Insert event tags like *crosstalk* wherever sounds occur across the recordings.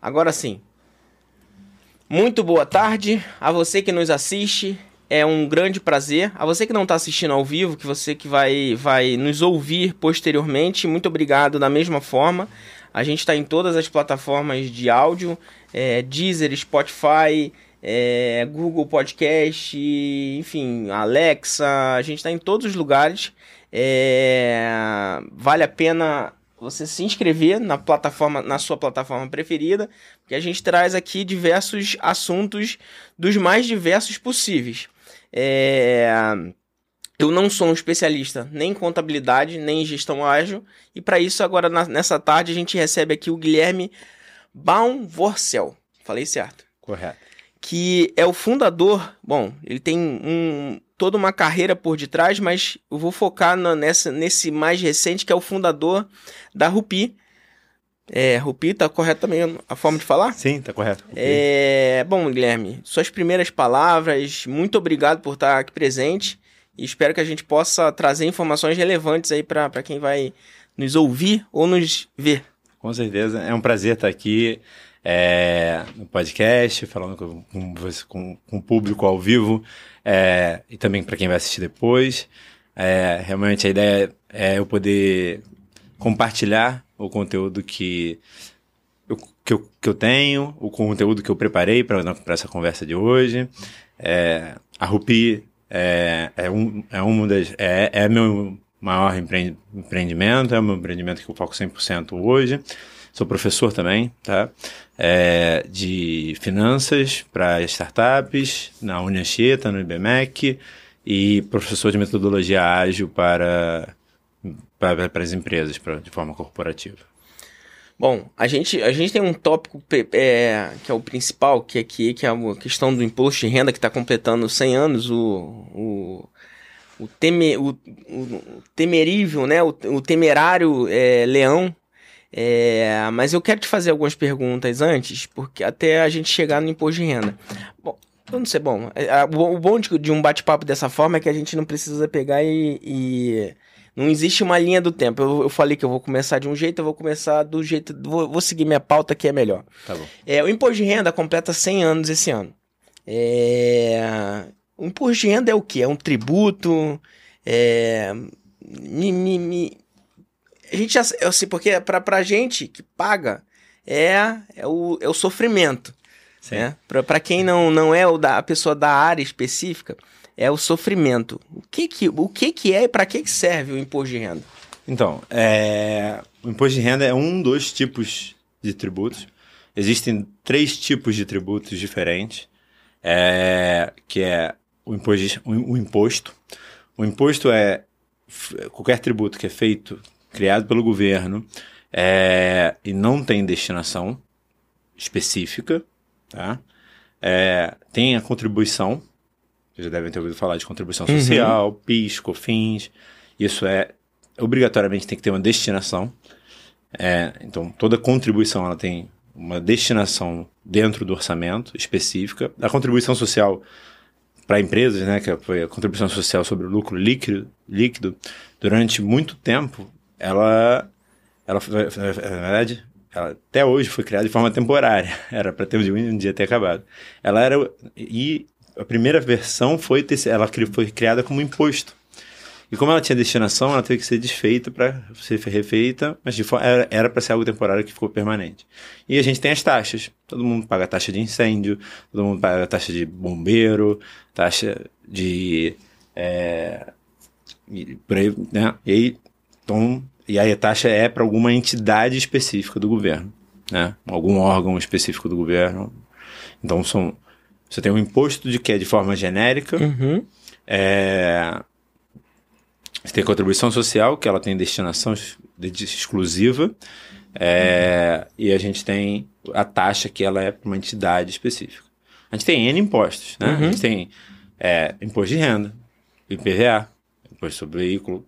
Agora sim. Muito boa tarde a você que nos assiste. É um grande prazer. A você que não está assistindo ao vivo, que você que vai, vai nos ouvir posteriormente, muito obrigado da mesma forma. A gente está em todas as plataformas de áudio, é, Deezer, Spotify, é, Google Podcast, enfim, Alexa. A gente está em todos os lugares. É, vale a pena você se inscrever na plataforma, na sua plataforma preferida, porque a gente traz aqui diversos assuntos dos mais diversos possíveis. É... Eu não sou um especialista nem em contabilidade, nem em gestão ágil, e para isso, agora na, nessa tarde, a gente recebe aqui o Guilherme Baumvorcel. Falei certo? Correto. Que é o fundador. Bom, ele tem um, toda uma carreira por detrás, mas eu vou focar nessa, nesse mais recente, que é o fundador da Rupi. É, Rupi, tá correto também a forma de falar? Sim, tá correto. Rupi. É, bom, Guilherme, suas primeiras palavras, muito obrigado por estar aqui presente e espero que a gente possa trazer informações relevantes aí para quem vai nos ouvir ou nos ver. Com certeza, é um prazer estar aqui é, no podcast, falando com, com, com o público ao vivo é, e também para quem vai assistir depois. É, realmente a ideia é eu poder compartilhar o conteúdo que eu, que eu, que eu tenho, o conteúdo que eu preparei para essa conversa de hoje. É, a Rupi é, é, um, é uma das. É, é meu maior empreendimento, é o meu empreendimento que eu foco 100% hoje. Sou professor também, tá? É, de finanças para startups, na Unianchieta, no IBMEC, e professor de metodologia ágil para, para, para as empresas, para, de forma corporativa. Bom, a gente, a gente tem um tópico é, que é o principal, que é, que, que é a questão do imposto de renda, que está completando 100 anos, o, o, o, teme, o, o temerível, né, o, o temerário é, leão. É, mas eu quero te fazer algumas perguntas antes, porque até a gente chegar no imposto de renda. Bom, eu não sei, bom, é, o bom de, de um bate-papo dessa forma é que a gente não precisa pegar e, e não existe uma linha do tempo. Eu, eu, falei que eu vou começar de um jeito, eu vou começar do jeito. Vou, vou seguir minha pauta que é melhor. Tá bom. É, o imposto de renda completa 100 anos esse ano. É, o imposto de renda é o quê? É um tributo? É, me, me, me, a gente já. Sei, porque pra, pra gente que paga é, é, o, é o sofrimento. Né? Para quem não, não é o da, a pessoa da área específica, é o sofrimento. O que que, o que, que é e para que, que serve o imposto de renda? Então, é, o imposto de renda é um dos tipos de tributos. Existem três tipos de tributos diferentes, é, que é o imposto, o imposto. O imposto é qualquer tributo que é feito, criado pelo governo é, e não tem destinação específica, tá? É, tem a contribuição, vocês já devem ter ouvido falar de contribuição uhum. social. PIS, COFINS. Isso é obrigatoriamente tem que ter uma destinação. É, então, toda contribuição ela tem uma destinação dentro do orçamento específica. A contribuição social para empresas, né, que foi a contribuição social sobre o lucro líquido, líquido durante muito tempo, ela, ela na verdade, ela, até hoje foi criada de forma temporária. *laughs* Era para ter um dia ter acabado. Ela era e a primeira versão foi ter, ela foi criada como imposto. E como ela tinha destinação, ela teve que ser desfeita para ser refeita, mas era para ser algo temporário que ficou permanente. E a gente tem as taxas. Todo mundo paga taxa de incêndio, todo mundo paga taxa de bombeiro, taxa de. É, por aí, né? E aí, então, e aí a taxa é para alguma entidade específica do governo, né? Algum órgão específico do governo. Então são você tem um imposto de que é de forma genérica. Uhum. É, você tem contribuição social, que ela tem destinação exclusiva. É, uhum. E a gente tem a taxa, que ela é para uma entidade específica. A gente tem N impostos, né? Uhum. A gente tem é, imposto de renda, IPVA, imposto sobre veículo.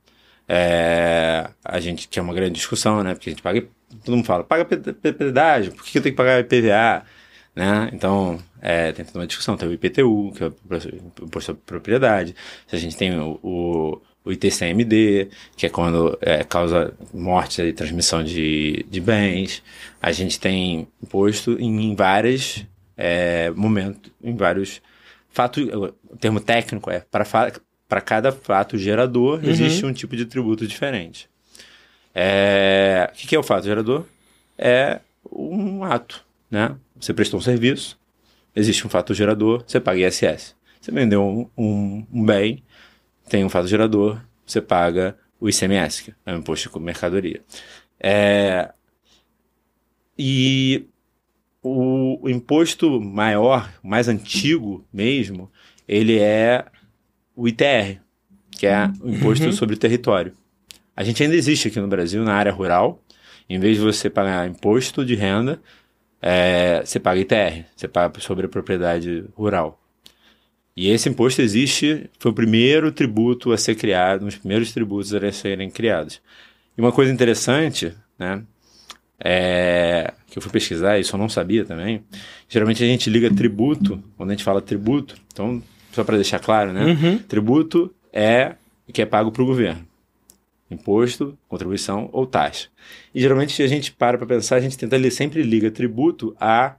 É, a gente, é uma grande discussão, né? Porque a gente paga, todo mundo fala, paga pedágio, por que eu tenho que pagar IPVA? Né? Então, é, tem toda uma discussão. Tem o IPTU, que é o imposto sobre propriedade. A gente tem o, o, o ITCMD, que é quando é, causa morte e transmissão de, de bens. A gente tem imposto em, em vários é, momentos, em vários fatos. O termo técnico é para cada fato gerador uhum. existe um tipo de tributo diferente. É, o que, que é o fato gerador? É um ato, né? Você prestou um serviço, existe um fato gerador, você paga ISS. Você vendeu um, um, um bem, tem um fato gerador, você paga o ICMS, que é o imposto de mercadoria. É, e o, o, imposto maior, mais antigo mesmo, ele é o ITR, que é o imposto uhum. sobre o território. A gente ainda existe aqui no Brasil, na área rural. Em vez de você pagar imposto de renda, é, você paga ITR, você paga sobre a propriedade rural. E esse imposto existe, foi o primeiro tributo a ser criado, um dos primeiros tributos a serem criados. E uma coisa interessante, né, é, que eu fui pesquisar, isso eu não sabia também, geralmente a gente liga tributo, quando a gente fala tributo, então, só para deixar claro, né, uhum. tributo é o que é pago para o governo. Imposto, contribuição ou taxa. E geralmente se a gente para para pensar, a gente tenta sempre liga tributo a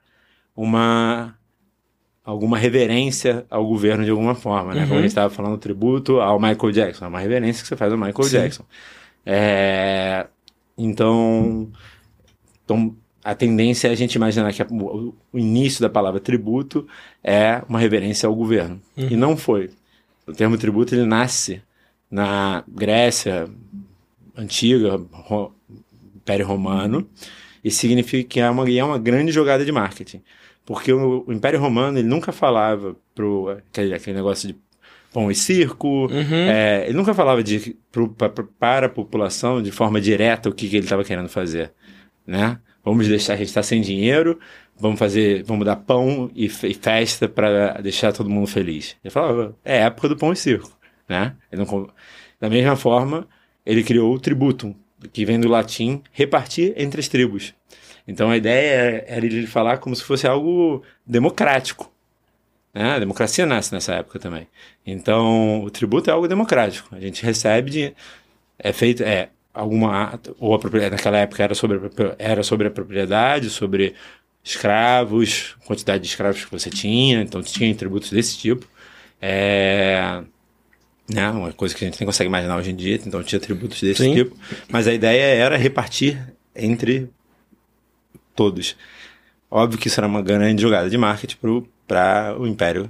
uma alguma reverência ao governo de alguma forma, né? Uhum. Como a uhum. gente estava falando, tributo ao Michael Jackson, é uma reverência que você faz ao Michael Sim. Jackson. É... Então, então, a tendência é a gente imaginar que a, o, o, início da palavra tributo é uma reverência ao governo. Uhum. E não foi. O termo tributo ele nasce na Grécia antiga, ro, Império Romano, e significa que é uma, é uma grande jogada de marketing. Porque o, o Império Romano ele nunca falava pro aquele, aquele negócio de pão e circo, uhum. é, ele nunca falava de, pro, pra, para a população de forma direta o que, que ele estava querendo fazer, né? Vamos deixar, a gente está sem dinheiro, vamos fazer, vamos dar pão e, e festa para deixar todo mundo feliz. Ele falava, é época do pão e circo, né? Não, da mesma forma, ele criou o tributum, que vem do latim repartir entre as tribos. Então a ideia era ele falar como se fosse algo democrático. Né? A democracia nasce nessa época também. Então o tributo é algo democrático. A gente recebe de, é feito é alguma ou a propriedade naquela época era sobre era sobre a propriedade, sobre escravos, quantidade de escravos que você tinha. Então tinha tributos desse tipo. É, né? Uma coisa que a gente nem consegue imaginar hoje em dia, então tinha tributos desse Sim. tipo. Mas a ideia era repartir entre todos. Óbvio que isso era uma grande jogada de marketing para o Império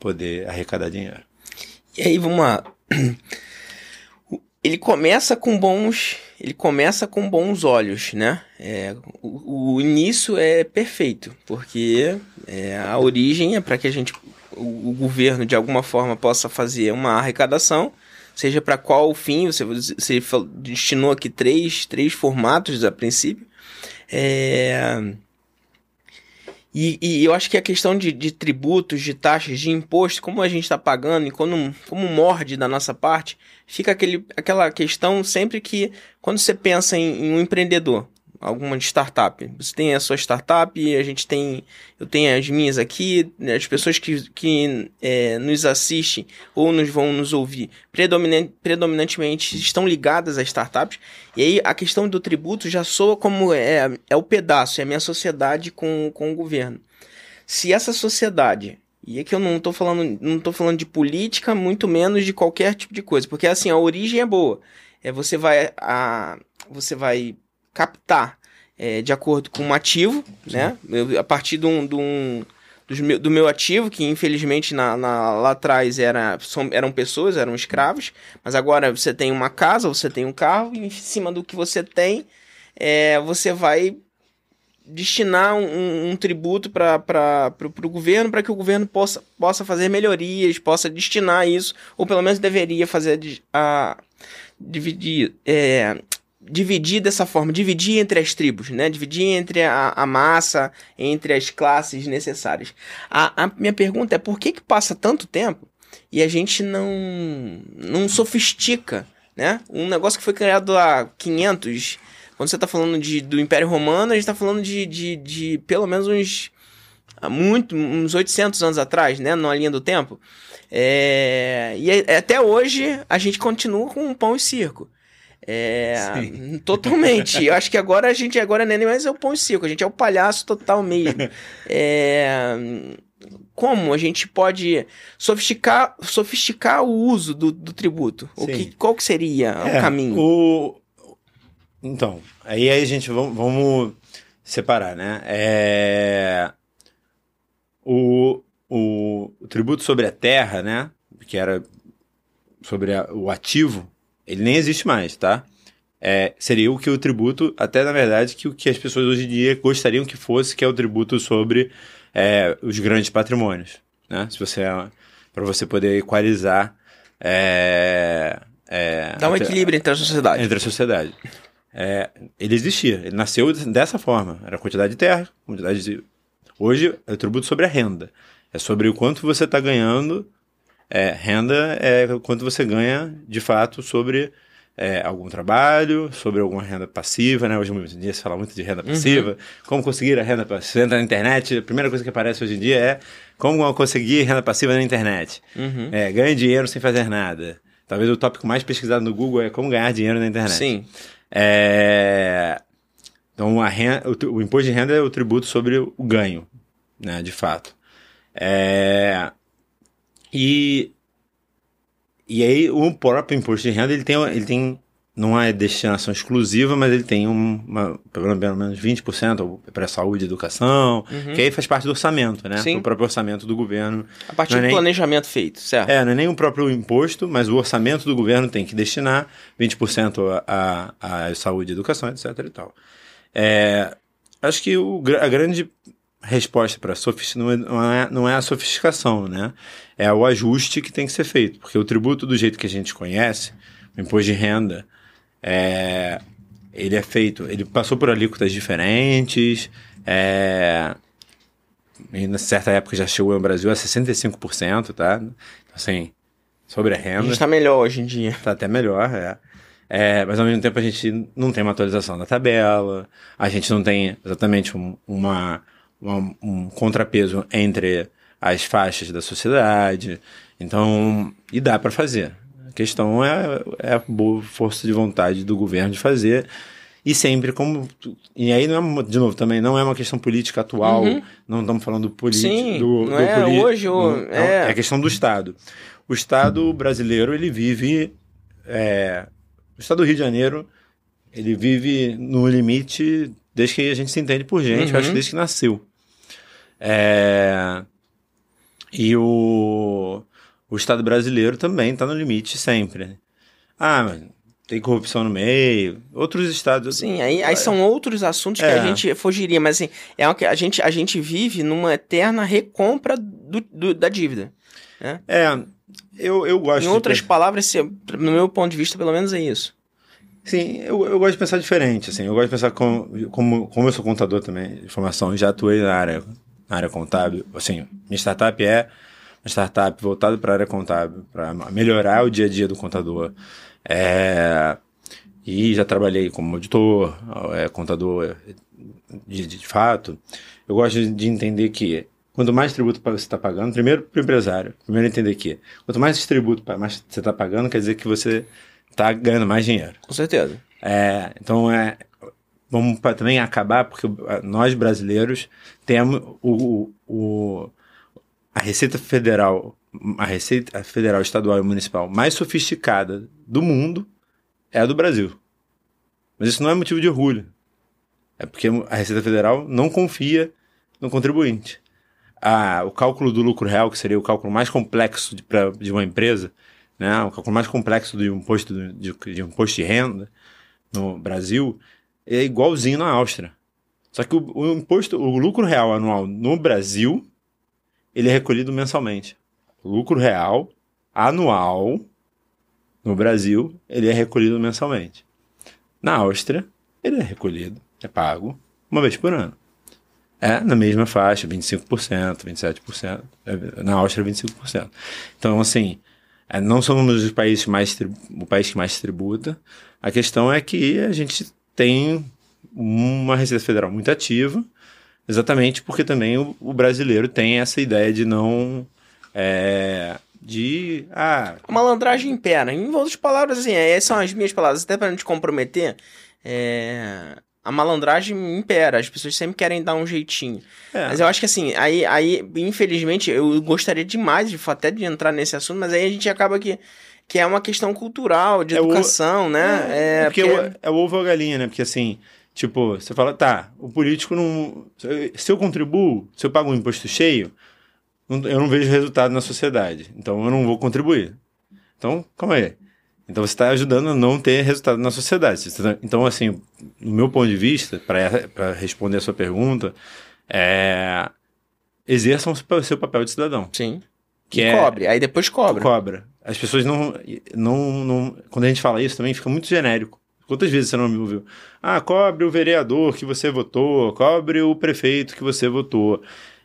poder arrecadar dinheiro. E aí, vamos lá. Ele começa com bons. Ele começa com bons olhos, né? É, o, o, início é perfeito, porque é, a origem é para que a gente, o, o, governo de alguma forma possa fazer uma arrecadação, seja para qual fim. Você, você destinou aqui três, três formatos a princípio. É... E, e, eu acho que a questão de, de, tributos, de taxas, de imposto, como a gente está pagando e quando, como morde da nossa parte, fica aquele, aquela questão sempre que, quando você pensa em, em um empreendedor, alguma startup. Você tem a sua startup, a gente tem, eu tenho as minhas aqui, né, as pessoas que, que é, nos assistem ou nos vão nos ouvir predominant, predominantemente estão ligadas a startups. E aí a questão do tributo já soa como é, é o pedaço, é a minha sociedade com, com o governo. Se essa sociedade e aqui eu não estou falando, não falando de política, muito menos de qualquer tipo de coisa, porque assim, a origem é boa. É você vai a você vai captar é, de acordo com um ativo, Sim. né? Eu, a partir de um, de um do, meu, do meu ativo, que infelizmente na, na, lá atrás era, são, eram pessoas, eram escravos, mas agora você tem uma casa, você tem um carro, e em cima do que você tem, é, você vai destinar um, um tributo para o governo para que o governo possa, possa fazer melhorias, possa destinar isso, ou pelo menos deveria fazer a, dividir, é, dividir dessa forma, dividir entre as tribos, né? Dividir entre a, a massa, entre as classes necessárias. A, a, minha pergunta é por que que passa tanto tempo e a gente não não sofistica, né? Um negócio que foi criado há 500, quando você está falando de, do Império Romano, a gente está falando de, de, de pelo menos uns muito, uns 800 anos atrás, né, numa linha do tempo. É, e é, até hoje a gente continua com pão e circo. É, totalmente. Eu acho que agora a gente agora não é nem mais é o pão circo, a gente é o palhaço total mesmo. é, como a gente pode sofisticar, sofisticar o uso do, do tributo? O que, qual que seria é, o caminho? O... Então, aí, aí a gente vamos, vamos separar, né? É... O, o, o, tributo sobre a terra, né? Que era sobre a, o ativo, ele nem existe mais, tá? É, seria o que o tributo, até na verdade, que o que as pessoas hoje em dia gostariam que fosse, que é o tributo sobre é, os grandes patrimônios, né? Se você para você poder equalizar é, é, Dá um equilíbrio entre a sociedade. Entre a sociedade. É, ele existia, ele nasceu dessa forma. Era a quantidade de terra, quantidade de. Hoje é o tributo sobre a renda. É sobre o quanto você está ganhando. É, renda é quanto você ganha de fato sobre é, algum trabalho, sobre alguma renda passiva, né? Hoje em dia se fala muito de renda passiva. Uhum. Como conseguir a renda passiva? Você entra na internet, a primeira coisa que aparece hoje em dia é como conseguir renda passiva na internet. Uhum. É, ganha dinheiro sem fazer nada. Talvez o tópico mais pesquisado no Google é como ganhar dinheiro na internet. Sim. É... Então, a renda, o, o, imposto de renda é o tributo sobre o ganho, né, de fato. É... E e aí o próprio imposto de renda, ele tem, ele tem não é destinação exclusiva, mas ele tem uma, pelo menos 20% para saúde e educação, uhum. que aí faz parte do orçamento, né? Sim. Do próprio orçamento do governo. A partir é do nem, planejamento feito, certo? É, não é nem o próprio imposto, mas o orçamento do governo tem que destinar 20% a, a, a saúde e educação, etc e tal. É, acho que o, a grande resposta para não, é, não, é, não é a sofisticação, né? É o ajuste que tem que ser feito. Porque o tributo, do jeito que a gente conhece, o imposto de renda, é, ele é feito, ele passou por alíquotas diferentes, é, e na certa época já chegou no Brasil a 65%, tá? Então, assim, sobre a renda. A gente está melhor hoje em dia. Está até melhor, é. É, mas ao mesmo tempo a gente não tem uma atualização da tabela, a gente não tem exatamente um, uma, uma, um contrapeso entre as faixas da sociedade. Então, e dá para fazer. A questão é, é a boa força de vontade do governo de fazer. E sempre como. E aí, não é, de novo, também não é uma questão política atual. Uhum. Não estamos falando político. Sim, do, não do é poli hoje. Ou, é... é a questão do Estado. O Estado brasileiro, ele vive. É, o Estado do Rio de Janeiro, ele vive no limite desde que a gente se entende por gente, uhum. acho que desde que nasceu. É, e o, o Estado brasileiro também está no limite sempre. Ah, mas tem corrupção no meio, outros estados. Sim, aí, aí são outros assuntos é. que a gente fugiria, mas assim, é que a gente, a gente vive numa eterna recompra do, do da dívida. Né? É, eu, eu gosto. Em outras de... palavras, no meu ponto de vista, pelo menos é isso. Sim, eu, eu gosto de pensar diferente, assim, eu gosto de pensar como, como, como eu sou contador também de formação, já atuei na área na área contábil. Assim, minha startup é uma startup voltada para a área contábil, para melhorar o dia a dia do contador. É, e já trabalhei como auditor, é, contador de, de, fato. Eu gosto de entender que quanto mais tributo você está pagando, primeiro para o empresário, primeiro entender que quanto mais tributo mais você está pagando, quer dizer que você está ganhando mais dinheiro. Com certeza. É, então é, vamos também acabar, porque nós brasileiros temos o, o, a Receita Federal, a Receita Federal Estadual e Municipal mais sofisticada do mundo é a do Brasil. Mas isso não é motivo de orgulho. É porque a Receita Federal não confia no contribuinte. Ah, o cálculo do lucro real, que seria o cálculo mais complexo de, pra, de uma empresa, né? o cálculo mais complexo de um imposto de, de, um imposto de renda no Brasil, é igualzinho na Áustria. Só que o, o, imposto, o lucro real anual no Brasil, ele é recolhido mensalmente. Lucro real anual no Brasil, ele é recolhido mensalmente. Na Áustria, ele é recolhido, é pago uma vez por ano. É na mesma faixa, 25%, 27%. É, na Áustria, 25%. Então, assim, é, não somos os países mais o país que mais tributa. A questão é que a gente tem uma Receita Federal muito ativa, Exatamente, porque também o, o brasileiro tem essa ideia de não. É, de. Ah. A malandragem impera. Em outras palavras, assim, essas são as minhas palavras, até para não te comprometer. É, a malandragem impera, as pessoas sempre querem dar um jeitinho. É. Mas eu acho que assim, aí, aí, infelizmente, eu gostaria demais de até de entrar nesse assunto, mas aí a gente acaba que que é uma questão cultural, de é educação, o... né? É, é porque, porque... É, é o ovo ou a galinha, né? Porque assim, tipo, você fala, tá, o político não. Se eu contribuo, se eu pago um imposto cheio, eu não vejo resultado na sociedade. Então eu não vou contribuir. Então, calma aí. Então você está ajudando a não ter resultado na sociedade. Tá, então, assim, no meu ponto de vista, para responder a sua pergunta, é, exerçam o seu papel de cidadão. Sim. Que é, cobre, aí depois cobra. Cobra. As pessoas não, não, não. Quando a gente fala isso também fica muito genérico. Quantas vezes você não me ouviu? Ah, cobre o vereador que você votou, cobre o prefeito que você votou.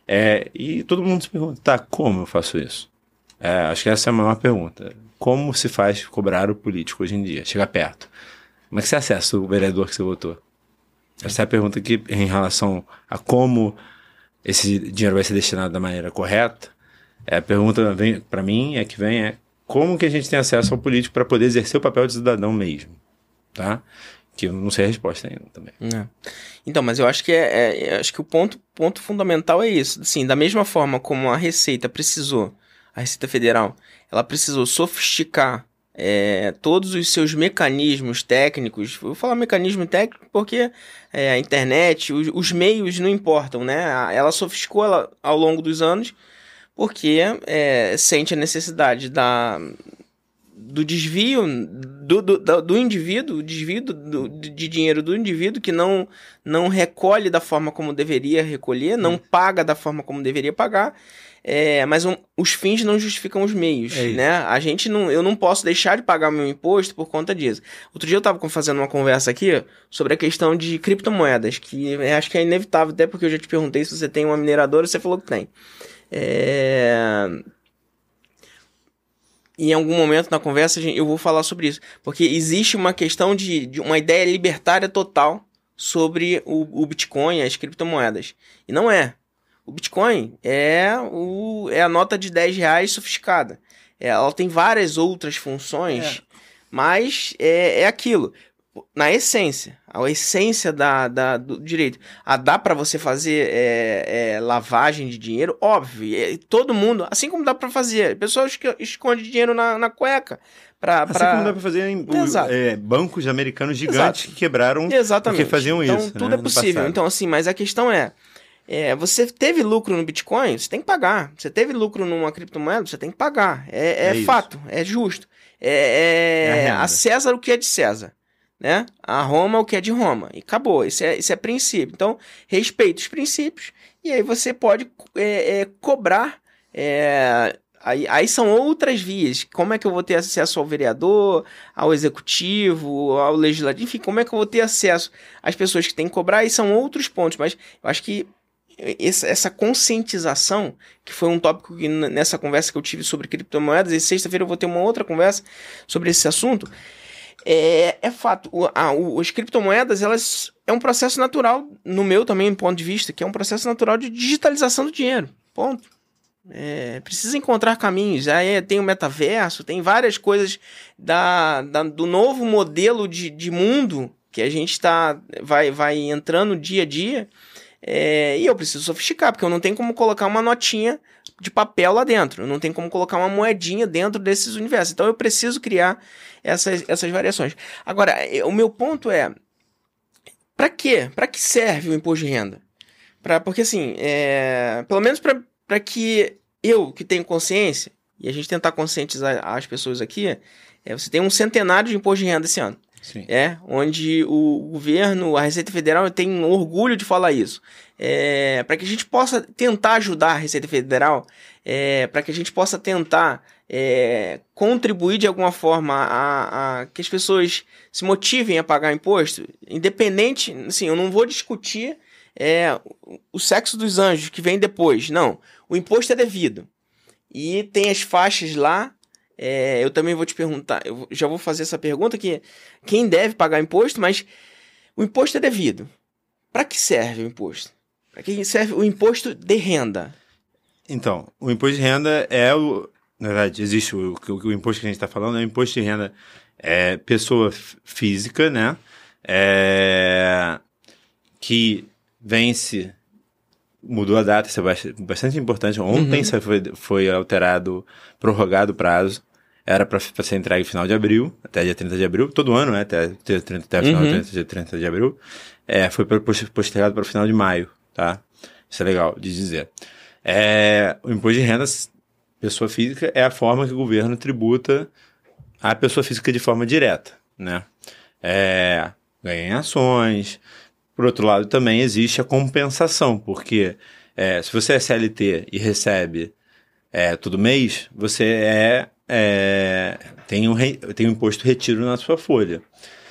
É, e todo mundo se pergunta, tá, como eu faço isso? É, acho que essa é a maior pergunta. Como se faz cobrar o político hoje em dia? Chega perto. Como é que você acessa o vereador que você votou? Essa é a pergunta que, em relação a como esse dinheiro vai ser destinado da maneira correta, é a pergunta para mim é que vem é como que a gente tem acesso ao político para poder exercer o papel de cidadão mesmo, tá? Que eu não sei a resposta ainda também. É. Então, mas eu acho que é, é, acho que o ponto, ponto fundamental é isso. Assim, da mesma forma como a Receita precisou, a Receita Federal, ela precisou sofisticar é, todos os seus mecanismos técnicos. Vou falar mecanismo técnico porque é, a internet, os, os, meios não importam, né? Ela sofisticou ela, ao longo dos anos porque é, sente a necessidade da, do desvio do, do, do indivíduo, o desvio do, de dinheiro do indivíduo que não, não recolhe da forma como deveria recolher, não hum. paga da forma como deveria pagar. É, mas um, os fins não justificam os meios, é né? A gente não, eu não posso deixar de pagar meu imposto por conta disso. Outro dia eu estava fazendo uma conversa aqui sobre a questão de criptomoedas, que acho que é inevitável, até porque eu já te perguntei se você tem uma mineradora, você falou que tem. É... Em algum momento na conversa eu vou falar sobre isso. Porque existe uma questão de, de uma ideia libertária total sobre o, o Bitcoin, as criptomoedas. E não é. O Bitcoin é, o, é a nota de 10 reais sofisticada. É, ela tem várias outras funções, é. mas é, é aquilo na essência, a essência da, da do direito. A dá para você fazer é, é, lavagem de dinheiro? Óbvio. É, todo mundo, assim como dá para fazer. Pessoas que esconde dinheiro na, na cueca. Pra, assim como dá para fazer em é, bancos americanos gigantes Exato. que quebraram Exatamente. porque faziam então, isso. Então, tudo né, é possível. Então, assim, mas a questão é, é, você teve lucro no Bitcoin, você tem que pagar. Você teve lucro numa criptomoeda, você tem que pagar. É, é, é fato, é justo. É, é a César o que é de César né? A Roma o que é de Roma. E acabou. Isso é, isso é princípio. Então, respeita os princípios e aí você pode é, é, cobrar. É, aí, aí são outras vias. Como é que eu vou ter acesso ao vereador, ao executivo, ao legislativo? Enfim, como é que eu vou ter acesso às pessoas que têm que cobrar? Aí são outros pontos. Mas eu acho que essa conscientização, que foi um tópico que nessa conversa que eu tive sobre criptomoedas, e sexta-feira eu vou ter uma outra conversa sobre esse assunto é, é fato. O, a, o, as criptomoedas, elas é um processo natural, no meu também ponto de vista, que é um processo natural de digitalização do dinheiro. Ponto. É, precisa encontrar caminhos. Aí tem o metaverso, tem várias coisas da, da do novo modelo de, de mundo que a gente tá, vai, vai entrando dia a dia. É, e eu preciso sofisticar, porque eu não tenho como colocar uma notinha de papel lá dentro. Não tenho como colocar uma moedinha dentro desses universos. Então eu preciso criar essas, essas variações. Agora, é, o meu ponto é: para quê? Para que serve o imposto de renda? Pra, porque assim, é, pelo menos para que eu, que tenho consciência, e a gente tentar conscientizar as pessoas aqui, é, você tem um centenário de imposto de renda esse ano. Sim. É, onde o governo, a Receita Federal tem orgulho de falar isso. É, para que a gente possa tentar ajudar a Receita Federal, é, para que a gente possa tentar é, contribuir de alguma forma a, a, que as pessoas se motivem a pagar imposto, independente, assim, eu não vou discutir é, o sexo dos anjos que vem depois, não. O imposto é devido. E tem as faixas lá. É, eu também vou te perguntar, eu já vou fazer essa pergunta que quem deve pagar imposto, mas o imposto é devido. Para que serve o imposto? Para que serve o imposto de renda? Então, o imposto de renda é o. Na verdade, existe o, o, o imposto que a gente está falando, é o imposto de renda é pessoa física, né? É, que vence. Mudou a data, isso é bastante importante. Ontem uhum. foi, foi alterado, prorrogado o prazo. Era para ser entregue no final de abril, até dia 30 de abril. Todo ano, né? Até, até, até o final uhum. de 30 de abril. É, foi postergado para o final de maio, tá? Isso é legal de dizer. É, o imposto de renda, pessoa física, é a forma que o governo tributa a pessoa física de forma direta, né? É, ganha em ações. Por outro lado, também existe a compensação, porque é, se você é CLT e recebe é, todo mês, você é, é tem, um re, tem um imposto retiro na sua folha.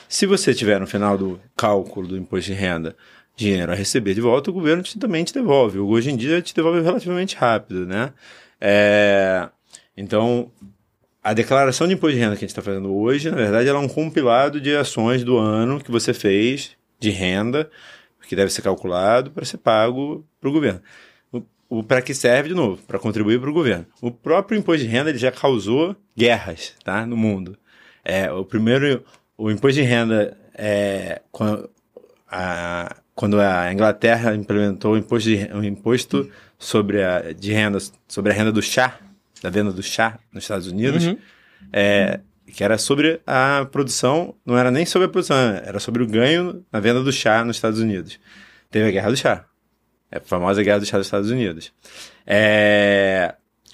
Se você tiver no final do cálculo do imposto de renda dinheiro a receber de volta, o governo te, também te devolve. Hoje em dia te devolve relativamente rápido, né? É, então, a declaração de imposto de renda que a gente está fazendo hoje, na verdade, ela é um compilado de ações do ano que você fez de renda, que deve ser calculado para ser pago para o governo. Para que serve, de novo? Para contribuir para o governo. O próprio imposto de renda ele já causou guerras tá, no mundo. É, o primeiro, o imposto de renda, é, quando, a, quando a Inglaterra implementou o imposto, de, o imposto sobre, a, de renda, sobre a renda do chá, da venda do chá nos Estados Unidos, uhum. é, que era sobre a produção, não era nem sobre a produção, era sobre o ganho na venda do chá nos Estados Unidos. Teve a Guerra do Chá. É a famosa Guerra do Chá dos Estados Unidos. É,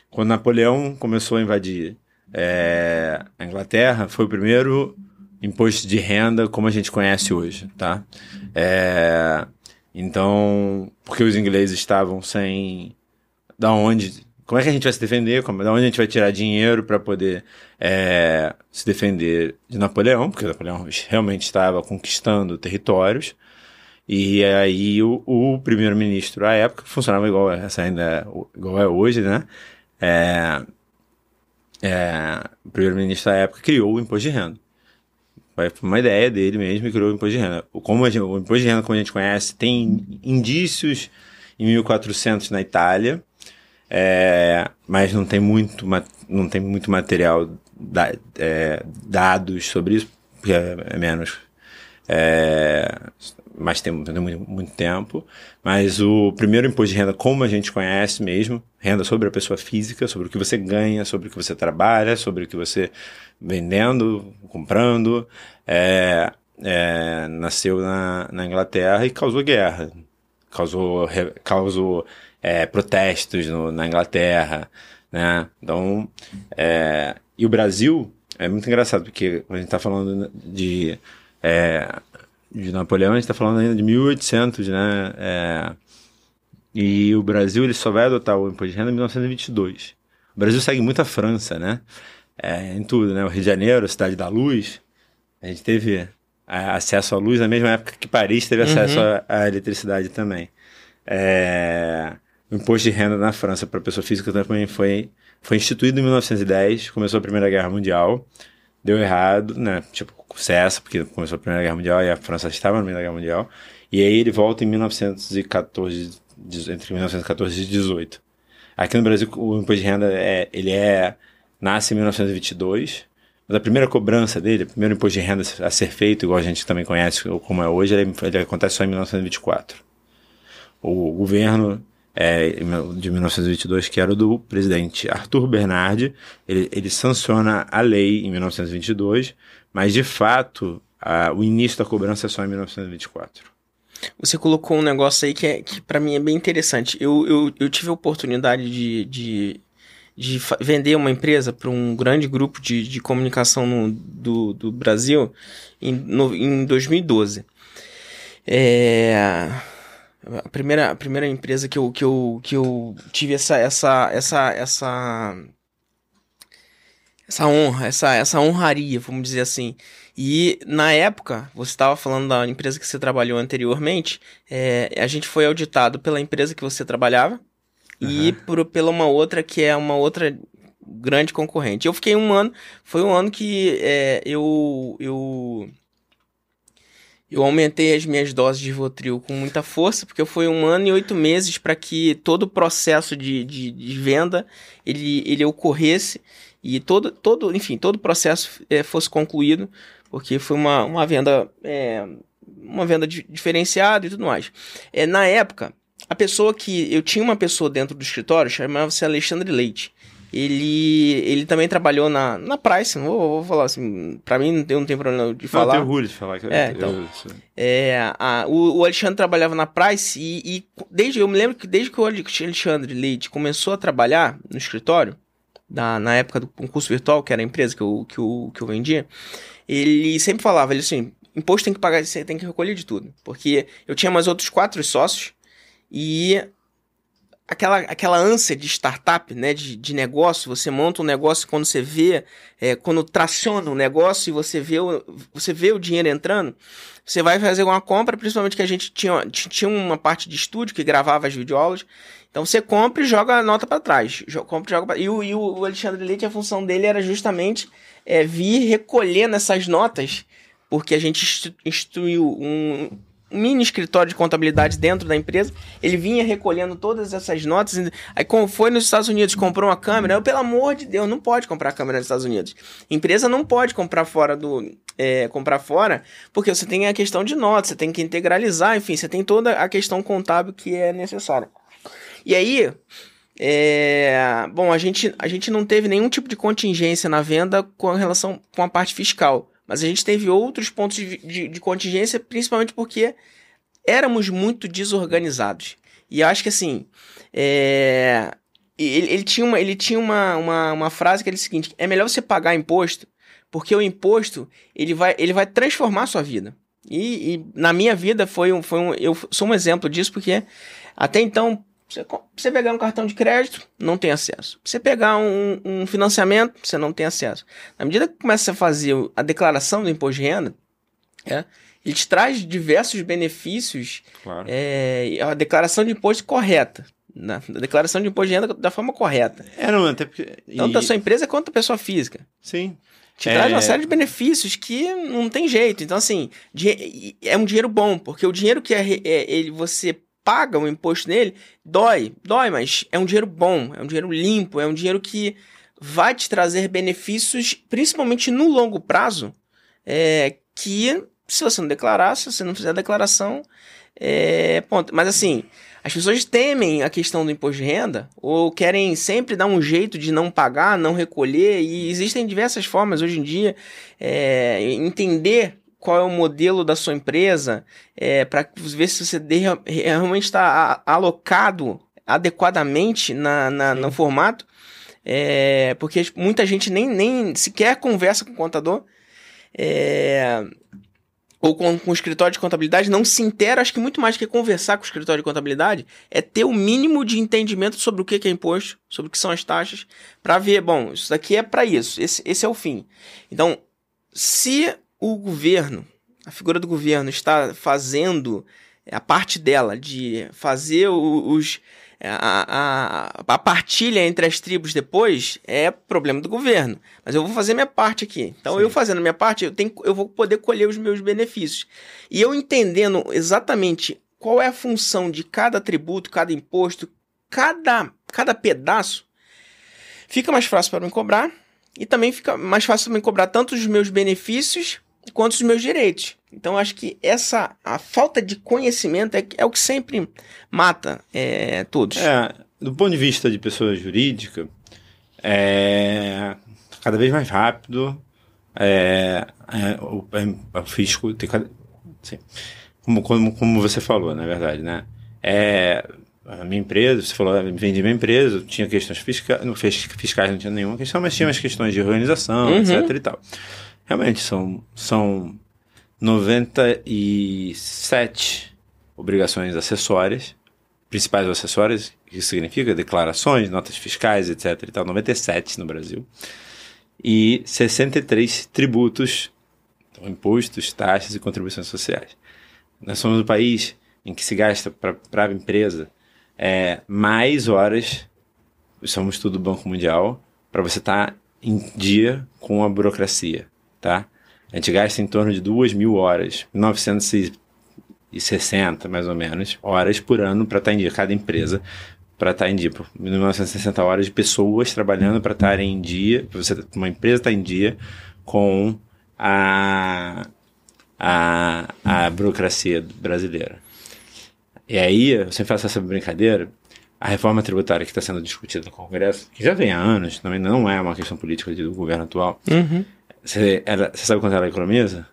quando Napoleão começou a invadir é, a Inglaterra, foi o primeiro imposto de renda como a gente conhece hoje, tá? É, então, porque os ingleses estavam sem da onde como é que a gente vai se defender? Como, da onde a gente vai tirar dinheiro para poder é, se defender de Napoleão? Porque Napoleão realmente estava conquistando territórios. E aí o, o primeiro-ministro à época funcionava igual essa ainda igual é hoje, né? É, é, o primeiro-ministro à época criou o imposto de renda. Foi uma ideia dele mesmo e criou o imposto de renda. Como gente, o imposto de renda, como a gente conhece, tem indícios em 1400 na Itália, é, mas não tem muito, não tem muito material da, é, dados sobre isso, porque é, é menos. É, mas tem, tem muito, muito, tempo. Mas o primeiro imposto de renda, como a gente conhece mesmo, renda sobre a pessoa física, sobre o que você ganha, sobre o que você trabalha, sobre o que você vendendo, comprando, é, é, nasceu na, na Inglaterra e causou guerra. Causou, causou é, protestos no, na Inglaterra, né? Então, é, e o Brasil é muito engraçado, porque a gente está falando de, é, de Napoleão, a gente está falando ainda de 1800, né? É, e o Brasil ele só vai adotar o imposto de renda em 1922. O Brasil segue muito a França, né? É, em tudo, né? O Rio de Janeiro, a Cidade da Luz, a gente teve acesso à luz na mesma época que Paris teve acesso uhum. à, à eletricidade também. É, o imposto de renda na França para pessoa física também foi, foi instituído em 1910, começou a Primeira Guerra Mundial, deu errado, né? Tipo, cessa, porque começou a Primeira Guerra Mundial e a França estava na Primeira Guerra Mundial. E aí ele volta em 1914, entre 1914 e 18. Aqui no Brasil, o imposto de renda é, ele é, nasce em 1922, mas a primeira cobrança dele, o primeiro imposto de renda a ser feito, igual a gente também conhece como é hoje, ele, ele acontece só em 1924. O governo é, de 1922, que era do presidente Arthur Bernardi. Ele, ele sanciona a lei em 1922, mas de fato a, o início da cobrança é só em 1924. Você colocou um negócio aí que, é, que para mim é bem interessante. Eu, eu, eu tive a oportunidade de, de, de vender uma empresa para um grande grupo de, de comunicação no, do, do Brasil em, no, em 2012. É a primeira, a primeira empresa que eu, que eu, que eu tive essa, essa, essa, essa, essa honra, essa, essa honraria, vamos dizer assim. E na época, você estava falando da empresa que você trabalhou anteriormente, é, a gente foi auditado pela empresa que você trabalhava uhum. e por, pela uma outra que é uma outra grande concorrente. Eu fiquei um ano, foi um ano que é, eu, eu Eu aumentei as minhas doses de Votril com muita força, porque foi um ano e oito meses para que todo o processo de, de, de, venda ele, ele ocorresse e todo, todo, enfim, todo o processo é, fosse concluído, porque foi uma, uma venda é, uma venda diferenciada e tudo mais. É, na época, a pessoa que. Eu tinha uma pessoa dentro do escritório, chamava-se Alexandre Leite. Ele, ele também trabalhou na, na Price, vou, vou falar assim, pra mim não tem problema de falar. Não, tenho orgulho de falar. Que é, então, eu, é, a, o, o, Alexandre trabalhava na Price e, e, desde, eu me lembro que desde que o Alexandre Leite começou a trabalhar no escritório, da, na época do concurso virtual, que era a empresa que eu, que eu, que eu vendia, ele sempre falava, ele assim, imposto tem que pagar, você tem que recolher de tudo. Porque eu tinha mais outros quatro sócios e aquela, aquela ânsia de startup, né, de, de negócio, você monta um negócio quando você vê, é, quando traciona o um negócio e você vê, o, você vê o dinheiro entrando, você vai fazer uma compra, principalmente que a gente tinha, tinha uma parte de estúdio que gravava as videoaulas, então você compra e joga a nota para trás. Compra e, joga pra... e, o, e o Alexandre Leite, a função dele era justamente é, vir recolhendo essas notas porque a gente instituiu um, mini escritório de contabilidade dentro da empresa. Ele vinha recolhendo todas essas notas. Aí, como foi nos Estados Unidos, comprou uma câmera. Eu, pelo amor de Deus, não pode comprar câmera nos Estados Unidos. Empresa não pode comprar fora do. É, comprar fora, porque você tem a questão de notas, você tem que integralizar, enfim, você tem toda a questão contábil que é necessária. E aí, é, bom, a gente, a gente não teve nenhum tipo de contingência na venda com relação com a parte fiscal. Mas a gente teve outros pontos de, de, de contingência, principalmente porque éramos muito desorganizados. E eu acho que assim. É... Ele, ele, tinha, uma, ele tinha uma, uma, uma frase que era o seguinte: é melhor você pagar imposto, porque o imposto ele vai, ele vai transformar a sua vida. E, e na minha vida foi um, foi um. Eu sou um exemplo disso, porque até então você, você pegar um cartão de crédito, não tem acesso. Você pegar um, um, financiamento, você não tem acesso. Na medida que começa a fazer a declaração do imposto de renda, é, ele te traz diversos benefícios. Claro. É, a declaração de imposto correta. Na, a declaração de imposto de renda da forma correta. É, não, até porque. Tanto a sua empresa quanto a pessoa física. Sim. Te é... traz uma série de benefícios que não tem jeito. Então, assim, é um dinheiro bom, porque o dinheiro que é, é ele, você paga o imposto nele, dói, dói, mas é um dinheiro bom, é um dinheiro limpo, é um dinheiro que vai te trazer benefícios, principalmente no longo prazo, é, que se você não declarar, se você não fizer a declaração, é, ponto. Mas assim, as pessoas temem a questão do imposto de renda ou querem sempre dar um jeito de não pagar, não recolher, e existem diversas formas hoje em dia é, entender qual é o modelo da sua empresa, é, para ver se você realmente está alocado adequadamente na, na no formato. É, porque muita gente nem, nem sequer conversa com o contador. É, ou com, com o escritório de contabilidade, não se intera, acho que muito mais que conversar com o escritório de contabilidade, é ter o mínimo de entendimento sobre o que é imposto, sobre o que são as taxas, para ver, bom, isso daqui é para isso, esse, esse é o fim. Então, se o governo, a figura do governo está fazendo a parte dela de fazer os a, a, a, partilha entre as tribos depois é problema do governo. Mas eu vou fazer minha parte aqui. Então, Sim. eu fazendo minha parte, eu, tenho, eu vou poder colher os meus benefícios. E eu entendendo exatamente qual é a função de cada tributo, cada imposto, cada, cada pedaço, fica mais fácil para me cobrar. E também fica mais fácil para me cobrar tanto os meus benefícios quanto os meus direitos. Então acho que essa a falta de conhecimento é, é o que sempre mata é, todos. É, do ponto de vista de pessoa jurídica, é cada vez mais rápido. É, é, o, é, o fisco tem cada, assim, como, como, como você falou, na verdade, né? É, a minha empresa, você falou, vendi minha empresa, tinha questões fiscais, não, fiscais não tinha nenhuma questão, mas tinha umas questões de organização, uhum. etc e tal. Realmente, são, são 97 obrigações acessórias, principais acessórias, que significa declarações, notas fiscais, etc. e tal, 97 no Brasil. E 63 tributos, então, impostos, taxas e contribuições sociais. Nós somos um país em que se gasta para a empresa é, mais horas, somos tudo Banco Mundial, para você estar tá em dia com a burocracia tá? A gente gasta em torno de 2 mil horas, 960 mais ou menos, horas por ano para estar em dia, cada empresa para estar em dia. 1960 horas de pessoas trabalhando para estar em dia, você, uma empresa estar em dia com a, a, a burocracia brasileira. E aí, eu sempre faço essa brincadeira, a reforma tributária que está sendo discutida no Congresso, que já vem há anos, também não é uma questão política do governo atual, Uhum. Você, ela, você sabe quanto ela economiza?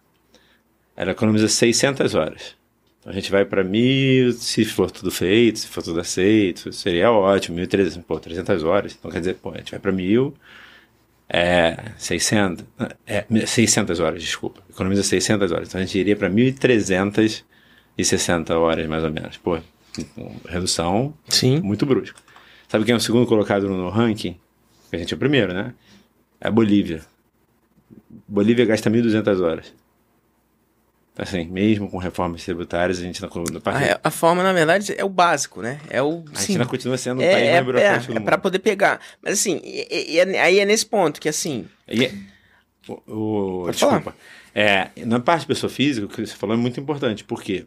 Ela economiza 600 horas. Então a gente vai para mil, se for tudo feito, se for tudo aceito, seria ótimo, 1.300, pô, 300 horas. Então quer dizer, pô, a gente vai para mil, é, 600, é, 600 horas, desculpa. Economiza 600 horas. Então a gente iria para 1.360 horas, mais ou menos. Pô, redução Sim. muito brusca. Sabe quem é o segundo colocado no ranking? A gente é o primeiro, né? É a Bolívia. Bolívia gasta 1.200 horas. Assim, mesmo com reformas tributárias, a gente não, não A, a forma, na verdade, é o básico, né? É o. a sim, ainda continua sendo o é, país é, mais burocrático é, do é pra poder pegar. Mas assim, e- e- é- aí é nesse ponto que assim. É- o, o- desculpa. É, na parte de pessoa física, o que você falou é muito importante, porque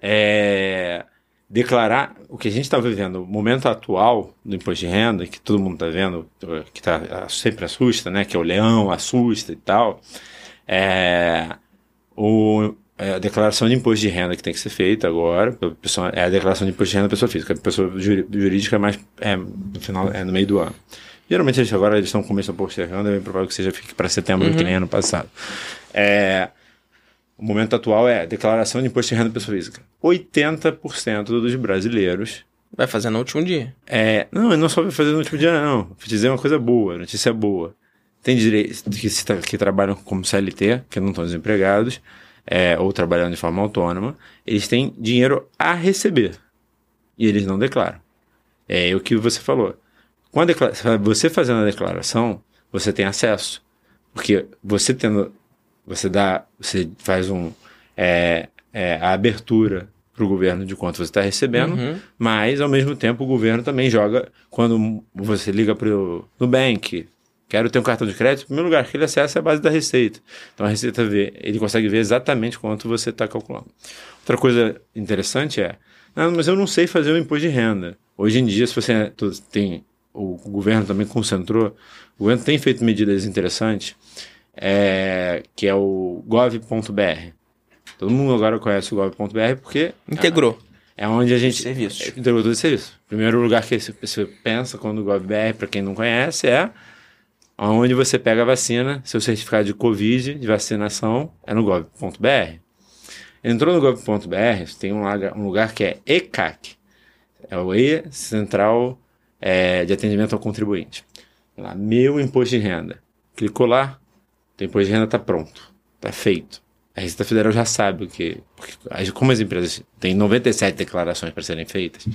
é, declarar o que a gente está vivendo, o momento atual do imposto de renda, que todo mundo está vendo, que tá, sempre assusta, né? Que é o leão, assusta e tal. É, o, é a declaração de imposto de renda que tem que ser feita agora, pessoa, é a declaração de imposto de renda da pessoa física. A pessoa jurídica é mais é, no final, é no meio do ano. Geralmente eles agora eles estão começando postergando, é bem provável que seja fique para setembro, que nem ano passado. É, o momento atual é declaração de imposto de renda da pessoa física. 80% dos brasileiros Vai fazer no último dia. é, não, não só vai fazer no último dia, não. Vou te dizer uma coisa boa, notícia boa. Tem direito que, que trabalham como CLT, que não estão desempregados, é, ou trabalhando de forma autônoma, eles têm dinheiro a receber. E eles não declaram. É o que você falou. Com declara- você fazendo a declaração, você tem acesso. Porque você tendo. Você dá. Você faz um. é, é, a abertura para o governo de quanto você está recebendo, Uhum. mas ao mesmo tempo o governo também joga quando você liga para o Nubank, quero ter um cartão de crédito, em primeiro lugar, que ele acessa é a base da receita. Então a receita vê, ele consegue ver exatamente quanto você está calculando. Outra coisa interessante é, não, mas eu não sei fazer o imposto de renda. Hoje em dia, se você tem, o governo também concentrou, o governo tem feito medidas interessantes, é, que é o gov.br. Todo mundo agora conhece o gov.br porque Integrou. é onde a gente Serviços. entregou todo esse serviço. O primeiro lugar que você- pensa quando o GovBR, para quem não conhece, é onde você pega a vacina, seu certificado de Covid, de vacinação, é no gov.br. Entrou no gov.br, tem um lugar, um lugar que é ECAC, é o E Central é, de Atendimento ao Contribuinte. Lá, meu imposto de renda. Clicou lá, teu imposto de renda está pronto, está feito. A Receita Federal já sabe o que. Porque, como as empresas têm 97 declarações para serem feitas,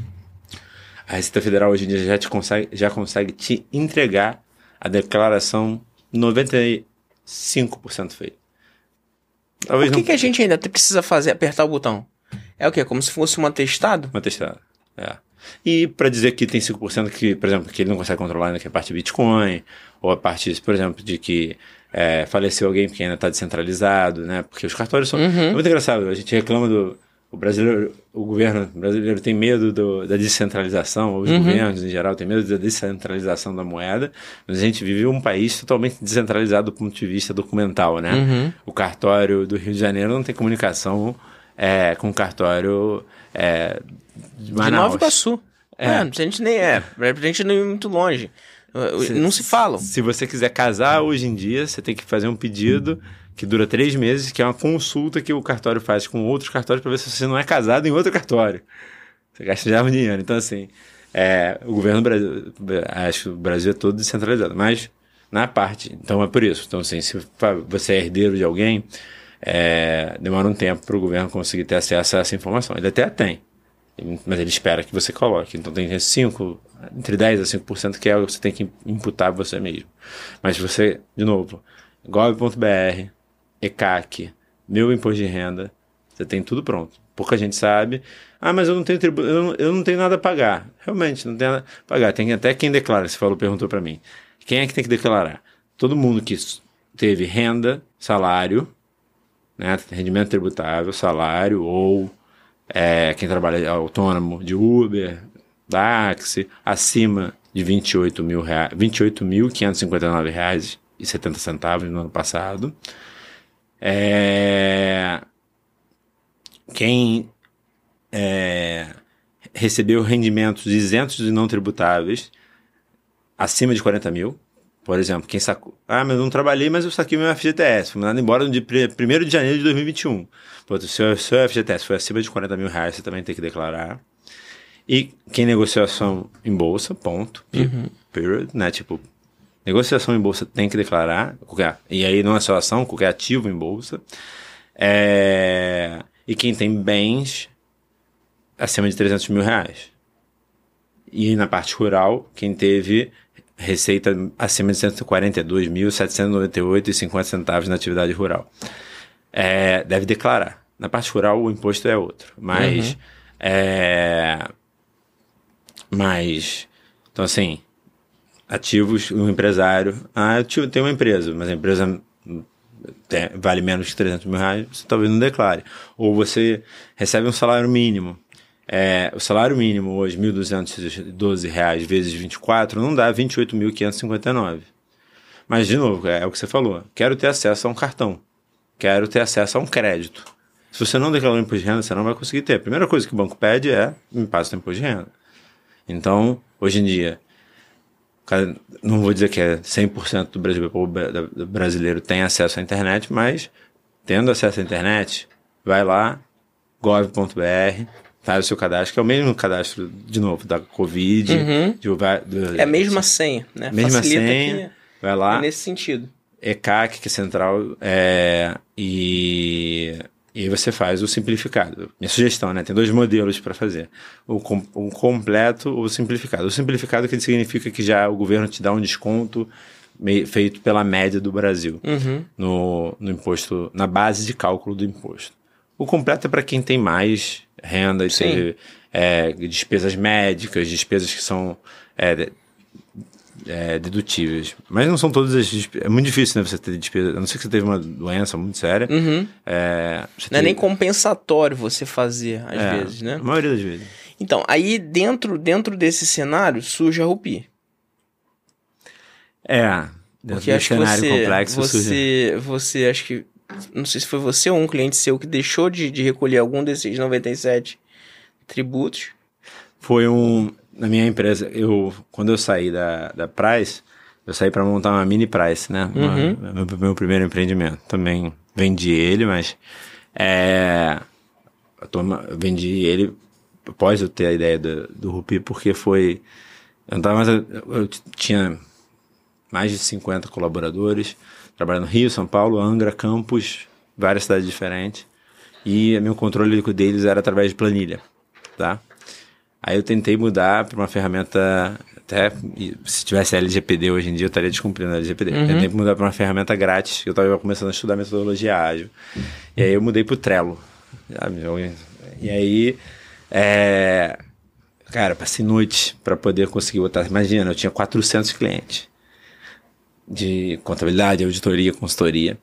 a Receita Federal hoje em dia já, te consegue, já consegue te entregar a declaração 95% feita. Talvez O que, não que a gente ainda precisa fazer? Apertar o botão? É o quê? Como se fosse um atestado? Uma testada. É. E para dizer que tem 5% que, por exemplo, que ele não consegue controlar ainda, que é a parte de Bitcoin, ou a parte, por exemplo, de que é, faleceu alguém porque ainda está descentralizado, né? Porque os cartórios são. É muito engraçado. A gente reclama do. O brasileiro, o governo brasileiro tem medo do- da descentralização, os governos em geral têm medo da descentralização da moeda, mas a gente vive um país totalmente descentralizado do ponto de vista documental, né? O cartório do Rio de Janeiro não tem comunicação é, com o cartório é, de De Manaus. Nova Iguaçu. É. a gente nem é. A gente não ir muito longe. Não se falam. Se você quiser casar hoje em dia, você tem que fazer um pedido que dura três meses, que é uma consulta que o cartório faz com outros cartórios para ver se você não é casado em outro cartório. Você gasta já um dinheiro. Então, assim, é, o governo do Brasil, acho que o Brasil é todo descentralizado, mas na parte. Então, é por isso. Então, assim, se você é herdeiro de alguém, é, demora um tempo para o governo conseguir ter acesso a essa informação. Ele até tem, mas ele espera que você coloque. Então tem 5, entre 10 a 5% que é o que você tem que imputar você mesmo. Mas você, de novo, gov.br, ECAC, meu imposto de renda, você tem tudo pronto. Pouca gente sabe. Ah, mas eu não tenho tribu... eu, não, eu não tenho nada a pagar. Realmente, não tem nada a pagar. Tem até quem declara, você falou, perguntou para mim. Quem é que tem que declarar? Todo mundo que teve renda, salário, né? Rendimento tributável, salário ou é, quem trabalha autônomo de Uber, DAX, acima de 28 mil reais, 28.559 reais e 70 centavos no ano passado. É, quem é, recebeu rendimentos isentos e não tributáveis acima de 40 mil. Por exemplo, quem sacou. Ah, mas eu não trabalhei, mas eu saquei meu FGTS. Fui mandado embora no dia 1 de janeiro de 2021. Pô, se o seu FGTS foi acima de 40 mil reais, você também tem que declarar. E quem negociação em bolsa, ponto. Uhum. Period, né? Tipo, negociação em bolsa tem que declarar. Qualquer, e aí não é só ação, qualquer ativo em bolsa. É, e quem tem bens acima de 300 mil reais. E na parte rural, quem teve receita acima de 142.798,50 centavos na atividade rural. É, deve declarar. Na parte rural, o imposto é outro. Mas. Uhum. É, mas. Então, assim. Ativos, um empresário. Ah, eu tenho uma empresa, mas a empresa vale menos que 300 mil reais, você talvez não declare. Ou você recebe um salário mínimo é, o salário mínimo hoje, R$ 1.212 vezes 24, não dá 28.559. Mas, de novo, é, é o que você falou. Quero ter acesso a um cartão. Quero ter acesso a um crédito. Se você não declarou imposto de renda, você não vai conseguir ter. A primeira coisa que o banco pede é me passe o imposto de renda. Então, hoje em dia, não vou dizer que é 100% do Brasil, do brasileiro tem acesso à internet, mas tendo acesso à internet, vai lá, gov.br, faz o seu cadastro, que é o mesmo cadastro, de novo, da Covid. Uhum. De, de, é a mesma senha, né? Mesma Facilita senha, vai lá. É nesse sentido. ECAC, que é central, é, e, e aí você faz o simplificado. Minha sugestão, né? Tem dois modelos para fazer. O, com, o completo ou o simplificado. O simplificado que significa que já o governo te dá um desconto feito pela média do Brasil uhum. no, no imposto, na base de cálculo do imposto. O completo é para quem tem mais renda e teve é, despesas médicas, despesas que são é, é, dedutíveis. Mas não são todas as despesas. É muito difícil né, você ter despesa. A não ser que você teve uma doença muito séria. Uhum. É, não tem... é nem compensatório você fazer, às é, vezes, né? A maioria das vezes. Então, aí dentro, dentro desse cenário surge a Rupi. É. Dentro Porque desse cenário você, complexo você, surge. Você, acho que não sei se foi você ou um cliente seu que deixou de, de recolher algum desses 97 tributos. Foi um. Na minha empresa, eu quando eu saí da, da Price, eu saí para montar uma mini Price, né? Uhum. Uma, meu, meu, primeiro empreendimento. Também vendi ele, mas. É, eu, tô, eu vendi ele após eu ter a ideia do, do Rupi, porque foi. Eu, tava mais, eu tinha mais de 50 colaboradores trabalhando no Rio, São Paulo, Angra, Campos, várias cidades diferentes. E meu controle deles era através de planilha, tá? Aí eu tentei mudar para uma ferramenta, até se tivesse LGPD hoje em dia eu estaria descumprindo a LGPD. Uhum. Tentei mudar para uma ferramenta grátis, eu estava começando a estudar metodologia ágil. E aí eu mudei para o Trello. E aí, é... cara, passei noite para poder conseguir botar. Imagina, eu tinha 400 clientes de contabilidade, auditoria, consultoria.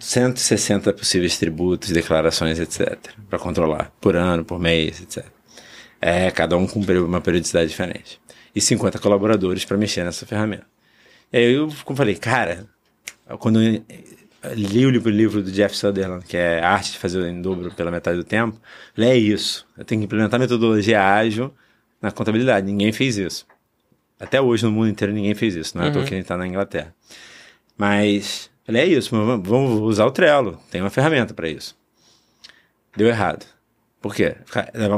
160 possíveis tributos, declarações, etc. Para controlar, por ano, por mês, etc. É, cada um com uma periodicidade diferente. E 50 colaboradores para mexer nessa ferramenta. E aí eu falei, cara, quando eu li o livro, o livro do Jeff Sutherland, que é Arte de Fazer em Dobro pela Metade do Tempo, é isso. Eu tenho que implementar metodologia ágil na contabilidade. Ninguém fez isso. Até hoje no mundo inteiro ninguém fez isso, não é uhum. que a gente tá na Inglaterra. Mas, falei, é isso, vamos usar o Trello, tem uma ferramenta para isso. Deu errado. Por quê?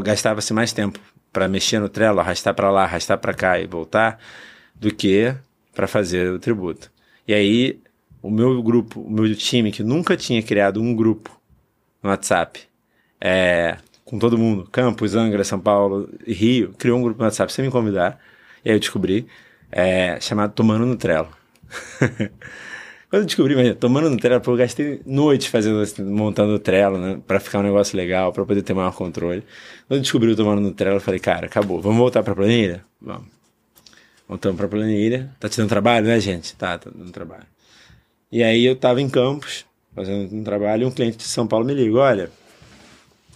Gastava-se mais tempo para mexer no Trello, arrastar para lá, arrastar para cá e voltar, do que para fazer o tributo. E aí, o meu grupo, o meu time, que nunca tinha criado um grupo no WhatsApp, é, com todo mundo, Campos, Angra, São Paulo e Rio, criou um grupo no WhatsApp sem me convidar e aí eu descobri, é, chamado Tomando no Trello. *laughs* Quando eu descobri, mas tomando no Trello, eu gastei noites fazendo, montando o Trello, né? Pra ficar um negócio legal, pra poder ter maior controle. Quando eu descobri o Tomando no Trello, eu falei, cara, acabou, vamos voltar pra planilha? Vamos. Voltamos pra planilha. Tá te dando trabalho, né, gente? Tá, tá dando trabalho. E aí eu tava em Campos, fazendo um trabalho, e um cliente de São Paulo me liga, olha,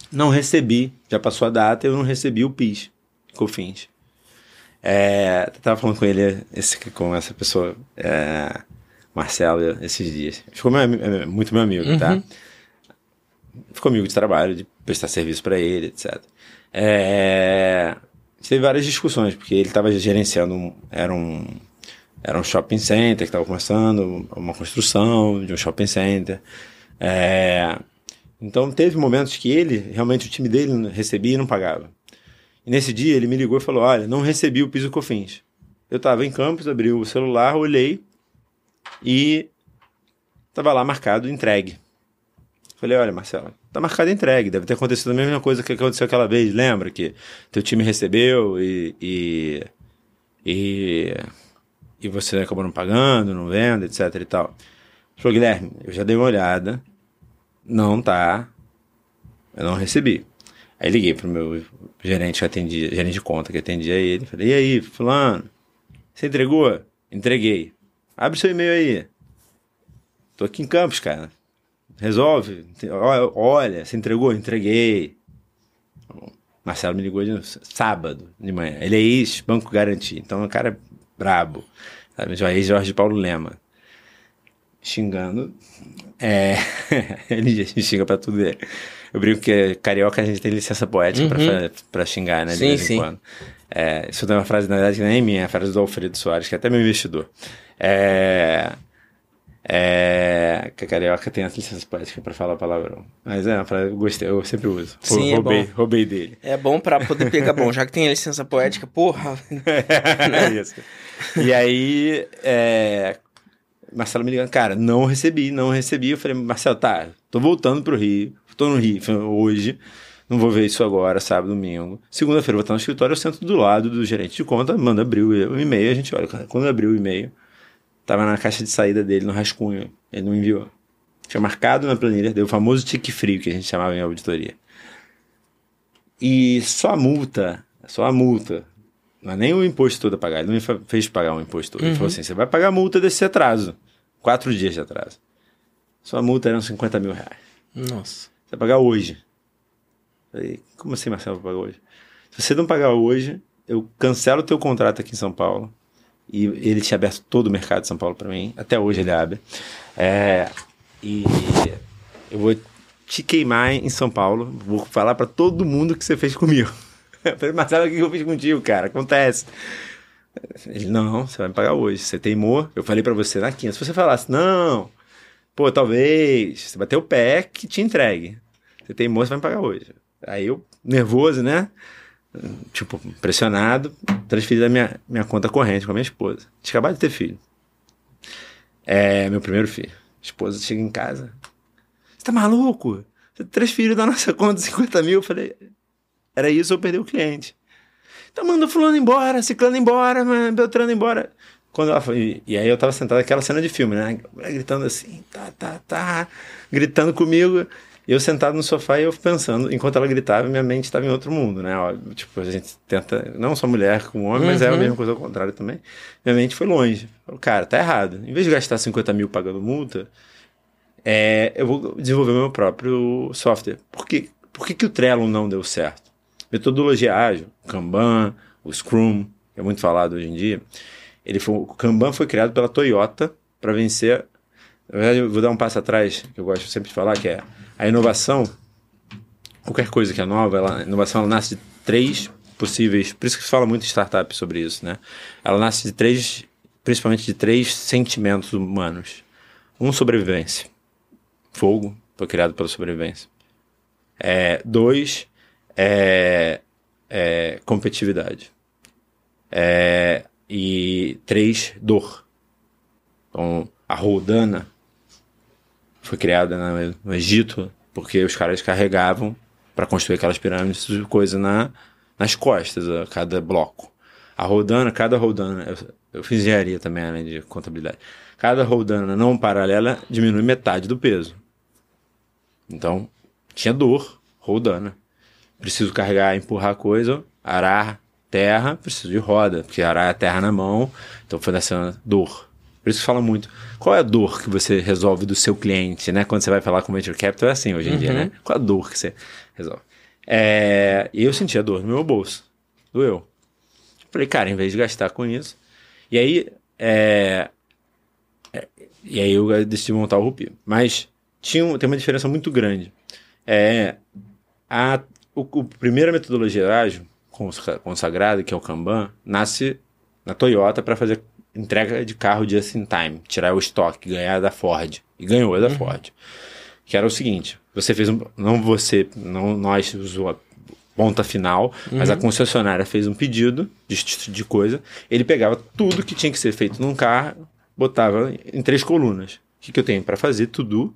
não recebi, já passou a data, eu não recebi o PIS, COFINS. É, eu tava falando com ele, esse, com essa pessoa, é, Marcelo, esses dias. Ficou meu, é, muito meu amigo, tá? uhum. tá? Ficou amigo de trabalho, de prestar serviço para ele, etc. É, teve várias discussões, porque ele estava gerenciando, era um, era um shopping center que estava começando, uma construção de um shopping center. É, então teve momentos que ele, realmente o time dele recebia e não pagava. E nesse dia ele me ligou e falou: Olha, não recebi o piso cofins. Eu estava em campus, abri o celular, olhei e estava lá marcado entregue. Falei: Olha, Marcelo, tá marcado entregue. Deve ter acontecido a mesma coisa que aconteceu aquela vez. Lembra que teu time recebeu e, e, e, e você acabou não pagando, não vendo, etc e tal. Falou: Guilherme, eu já dei uma olhada. Não tá. Eu não recebi. Aí liguei pro meu gerente que atendia, gerente de conta que atendia ele. Falei, e aí, fulano, você entregou? Entreguei. Abre seu e-mail aí. Tô aqui em Campos, cara. Resolve. Olha, você entregou? Entreguei. Marcelo me ligou de sábado de manhã. Ele é ex-Banco Garantia, então é um cara brabo. Sabe? Ex-Jorge Paulo Lema. Xingando. É... *laughs* ele xinga pra tudo. Dele. Eu brinco que carioca a gente tem licença poética uhum. pra, pra xingar, né? De sim, vez em sim. quando. É, isso tem uma frase, na verdade, que nem é minha, é a frase do Alfredo Soares, que é até meu investidor. É, é, que a carioca tem as licenças poéticas pra falar palavrão. Mas é uma frase que eu gostei, eu sempre uso. Sim, roubei, é roubei dele. É bom pra poder pegar bom, já que tem a licença poética, porra. *laughs* é isso. E aí, é, Marcelo me ligando, cara, não recebi, não recebi. Eu falei, Marcelo, tá, tô voltando pro Rio Estou no Rio hoje, não vou ver isso agora, sábado, domingo. Segunda-feira vou estar no escritório, eu sento do lado do gerente de conta, manda abrir o e-mail, a gente olha. Quando abriu o e-mail, estava na caixa de saída dele, no rascunho. Ele não enviou. Tinha marcado na planilha, deu o famoso tique frio que a gente chamava em auditoria. E só a multa, só a multa, não é nem o imposto todo a pagar, ele não me fez pagar o imposto todo. Uhum. Ele falou uhum. assim: você vai pagar a multa desse atraso. Quatro dias de atraso. Sua multa eram 50 mil reais. Nossa. Você vai pagar hoje. Falei, como assim, Marcelo, vai pagar hoje? Se você não pagar hoje, eu cancelo o teu contrato aqui em São Paulo. E ele tinha aberto todo o mercado de São Paulo para mim. Até hoje ele abre. É, e eu vou te queimar em São Paulo. Vou falar para todo mundo que você fez comigo. *laughs* Eu falei, Marcelo, o que eu fiz contigo, cara? Acontece. Ele, não, você vai me pagar hoje. Você teimou. Eu falei para você na quinta. Se você falasse, não, pô, talvez, você bater o pé que te entregue. Você tem moço, vai me pagar hoje. Aí eu, nervoso, né? Tipo, pressionado, transferi da minha, minha conta corrente com a minha esposa. Tinha acabado de ter filho. É, meu primeiro filho. Esposa chega em casa. Você tá maluco? Você transferiu da nossa conta 50 mil. Eu falei, era isso ou perder o cliente. Então manda fulano embora, ciclano embora, Beltrano embora. Quando ela foi, e aí eu tava sentado aquela cena de filme, né? Gritando assim, tá, tá, tá, gritando comigo. E eu sentado no sofá e eu pensando, enquanto ela gritava, minha mente estava em outro mundo, né? Ó, tipo, a gente tenta, não só mulher como homem, uhum. mas é a uhum. mesma coisa ao contrário também. Minha mente foi longe. Falei, cara, tá errado. Em vez de gastar 50 mil pagando multa, é, eu vou desenvolver meu próprio software. Por, que, por que, que o Trello não deu certo? Metodologia ágil, Kanban, o Scrum, que é muito falado hoje em dia. Ele foi, o Kanban foi criado pela Toyota para vencer. Na verdade, eu vou dar um passo atrás, que eu gosto sempre de falar, que é a inovação. Qualquer coisa que é nova, ela, a inovação ela nasce de três possíveis. Por isso que se fala muito em startup sobre isso, né? Ela nasce de três, principalmente de três sentimentos humanos. Um, sobrevivência. Fogo foi criado pela sobrevivência. É, dois, é, é competitividade. É, e três, dor. Então, a Roldana foi criada no Egito porque os caras carregavam para construir aquelas pirâmides de coisa na, nas costas a cada bloco. A Roldana, cada Roldana, eu, eu fiz engenharia também, além de contabilidade. Cada Roldana não paralela diminui metade do peso. Então, tinha dor, Roldana. Preciso carregar, empurrar coisa, arar, terra, preciso de roda, porque arar a terra na mão, então foi nessa dor. Por isso que fala muito. Qual é a dor que você resolve do seu cliente, né? Quando você vai falar com o Venture Capital, é assim hoje em Uhum. dia, né? Qual a dor que você resolve? É, e eu senti a dor no meu bolso. Doeu. Falei, cara, em vez de gastar com isso. E aí, é, é, e aí eu decidi montar o Rupi. Mas tinha tem uma diferença muito grande. É, a, o, o primeira metodologia ágil consagrada, que é o Kanban, nasce na Toyota para fazer entrega de carro just in time, tirar o estoque, ganhar da Ford. E ganhou da Ford. Que era o seguinte: você fez um. Não você, não nós usou a ponta final, mas a concessionária fez um pedido de, de coisa. Ele pegava tudo que tinha que ser feito num carro, botava em três colunas. O que, que eu tenho para fazer? Tudo.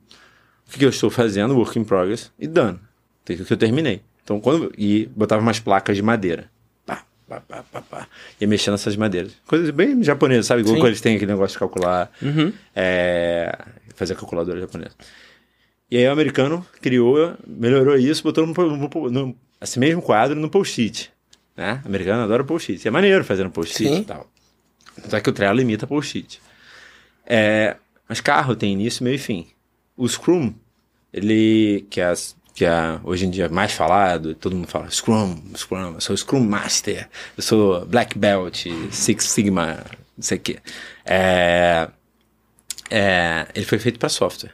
O que, que eu estou fazendo? Work in progress. E done. Tem que eu terminei. Então, quando. E botava umas placas de madeira. Pá, pá, pá, pá, pá. Ia mexendo nessas madeiras. Coisas bem japonesas, sabe? Igual eles têm aquele negócio de calcular. Uhum. É, fazer a calculadora japonesa. E aí o americano criou, melhorou isso, botou no, no, no- esse mesmo quadro no post-it. Né? O americano adora post-it. É maneiro fazer no post-it e tal. Só que o Trello limita post-it. É, mas carro tem início, meio e fim. O Scrum, ele, que é, as- que é hoje em dia mais falado, todo mundo fala Scrum, Scrum, eu sou Scrum Master, eu sou Black Belt, Six Sigma, não sei o quê. É, é, ele foi feito para software.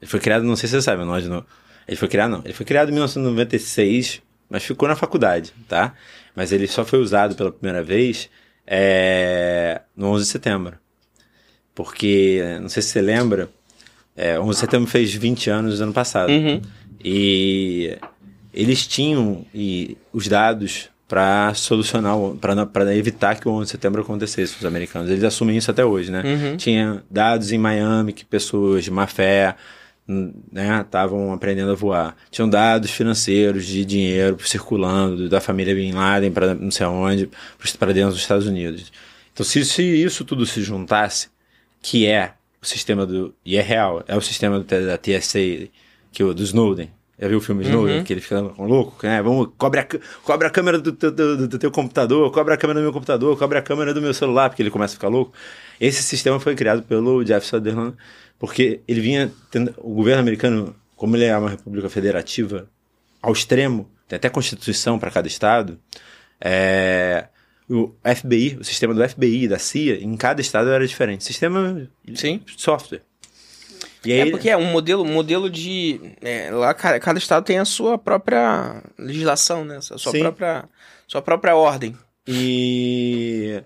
Ele foi criado, não sei se você sabe, não. Ele foi criado, não. Ele foi criado em 1996, mas ficou na faculdade, tá? Mas ele só foi usado pela primeira vez é, no 11 de setembro. Porque, não sei se você lembra, é, 11 de setembro fez 20 anos ano passado. Uhum. E eles tinham e, os dados para solucionar, para evitar que o 11 de setembro acontecesse, os americanos. Eles assumem isso até hoje, né? Uhum. Tinha dados em Miami que pessoas de má fé né, estavam aprendendo a voar. Tinham dados financeiros de dinheiro circulando da família Bin Laden para não sei aonde, para dentro dos Estados Unidos. Então, se, se isso tudo se juntasse, que é o sistema do. E é real, é o sistema do, da TSA, que o, do Snowden. Já viu o filme Snowden? Uhum. Que ele fica louco, né? Vamos, cobre a, cobre a câmera do, teu- do, do teu computador, cobre a câmera do meu computador, cobre a câmera do meu celular, porque ele começa a ficar louco. Esse sistema foi criado pelo Jeff Sutherland, porque ele vinha. Tendo, o governo americano, como ele é uma república federativa ao extremo, tem até constituição para cada estado, é, o FBI, o sistema do FBI, da CIA, em cada estado era diferente. Sistema Sim. software. E aí, É porque é um modelo, modelo de. é, lá cada, cada estado tem a sua própria legislação, né? A sua Sim. própria, sua própria ordem. E,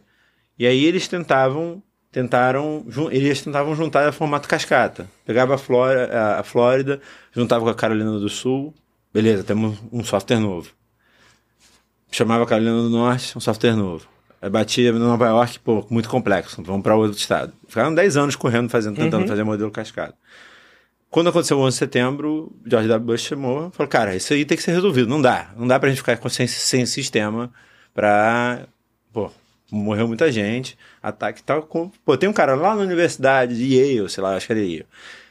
e aí eles tentavam, tentaram, eles tentavam juntar a formato cascata. Pegava a, Flórida, a, a Flórida, juntava com a Carolina do Sul, beleza, temos um software novo. Chamava a Carolina do Norte, um software novo. Batia no Nova York, pô, muito complexo, vamos para outro estado. Ficaram 10 anos correndo, fazendo, tentando fazer modelo cascata. Quando aconteceu o 11 de setembro, George W. Bush chamou e falou: Cara, isso aí tem que ser resolvido. Não dá. Não dá pra gente ficar com- sem, sem sistema pra. Pô, morreu muita gente, ataque e tal. Com, pô, tem um cara lá na universidade de Yale, sei lá, acho que era Yale.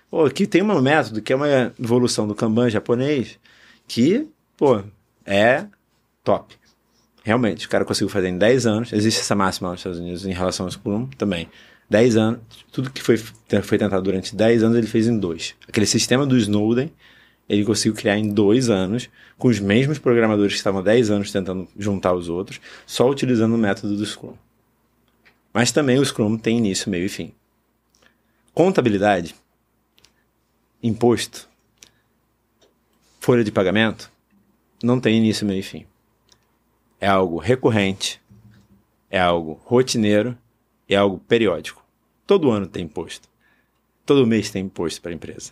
Pô, que tem um método que é uma evolução do Kanban japonês que, pô, é top. Realmente, o cara conseguiu fazer em 10 anos. Existe essa máxima nos Estados Unidos em relação ao Scrum também. 10 anos, tudo que foi, foi tentado durante 10 anos, ele fez em dois. Aquele sistema do Snowden, ele conseguiu criar em dois anos, com os mesmos programadores que estavam há 10 anos tentando juntar os outros, só utilizando o método do Scrum. Mas também o Scrum tem início, meio e fim. Contabilidade, imposto, folha de pagamento, não tem início, meio e fim. É algo recorrente, é algo rotineiro, é algo periódico. Todo ano tem imposto. Todo mês tem imposto para a empresa.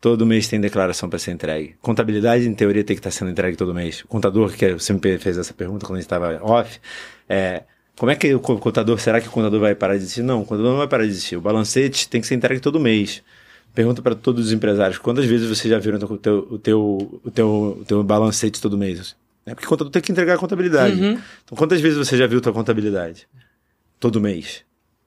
Todo mês tem declaração para ser entregue. Contabilidade, em teoria, tem que estar sendo entregue todo mês. O contador, que você me fez essa pergunta quando a gente estava off, é, como é que o co- contador, será que o contador vai parar de existir? Não, o contador não vai parar de existir. O balancete tem que ser entregue todo mês. Pergunta para todos os empresários, quantas vezes vocês já viram o teu, o teu, o teu, o teu balancete todo mês? É porque o contador tem que entregar a contabilidade. Uhum. Então, quantas vezes você já viu tua contabilidade? Todo mês.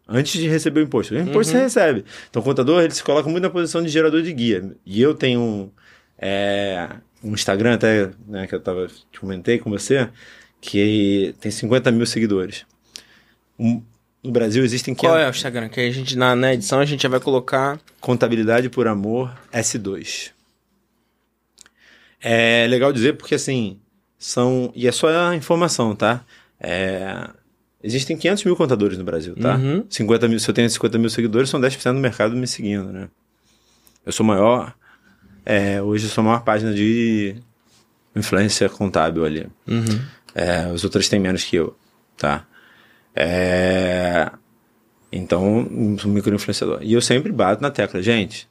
Antes de receber o imposto. O imposto você recebe. Então, o contador, ele se coloca muito na posição de gerador de guia. E eu tenho um, é, um Instagram até, né, que eu tava, te comentei com você, que tem 50 mil seguidores. Um- no Brasil existem Qual é o Instagram? Que a gente, na, na edição, a gente já vai colocar. Contabilidade por Amor S2. É legal dizer porque, assim, são. E é só a informação, tá? É, existem 500 mil contadores no Brasil, tá? Uhum. 50 mil, se eu tenho 50 mil seguidores, são 10% do mercado me seguindo, né? Eu sou maior. É, hoje eu sou a maior página de influência contábil ali. Uhum. É, os outros têm menos que eu, tá? É, então, sou um micro-influenciador. E eu sempre bato na tecla, gente,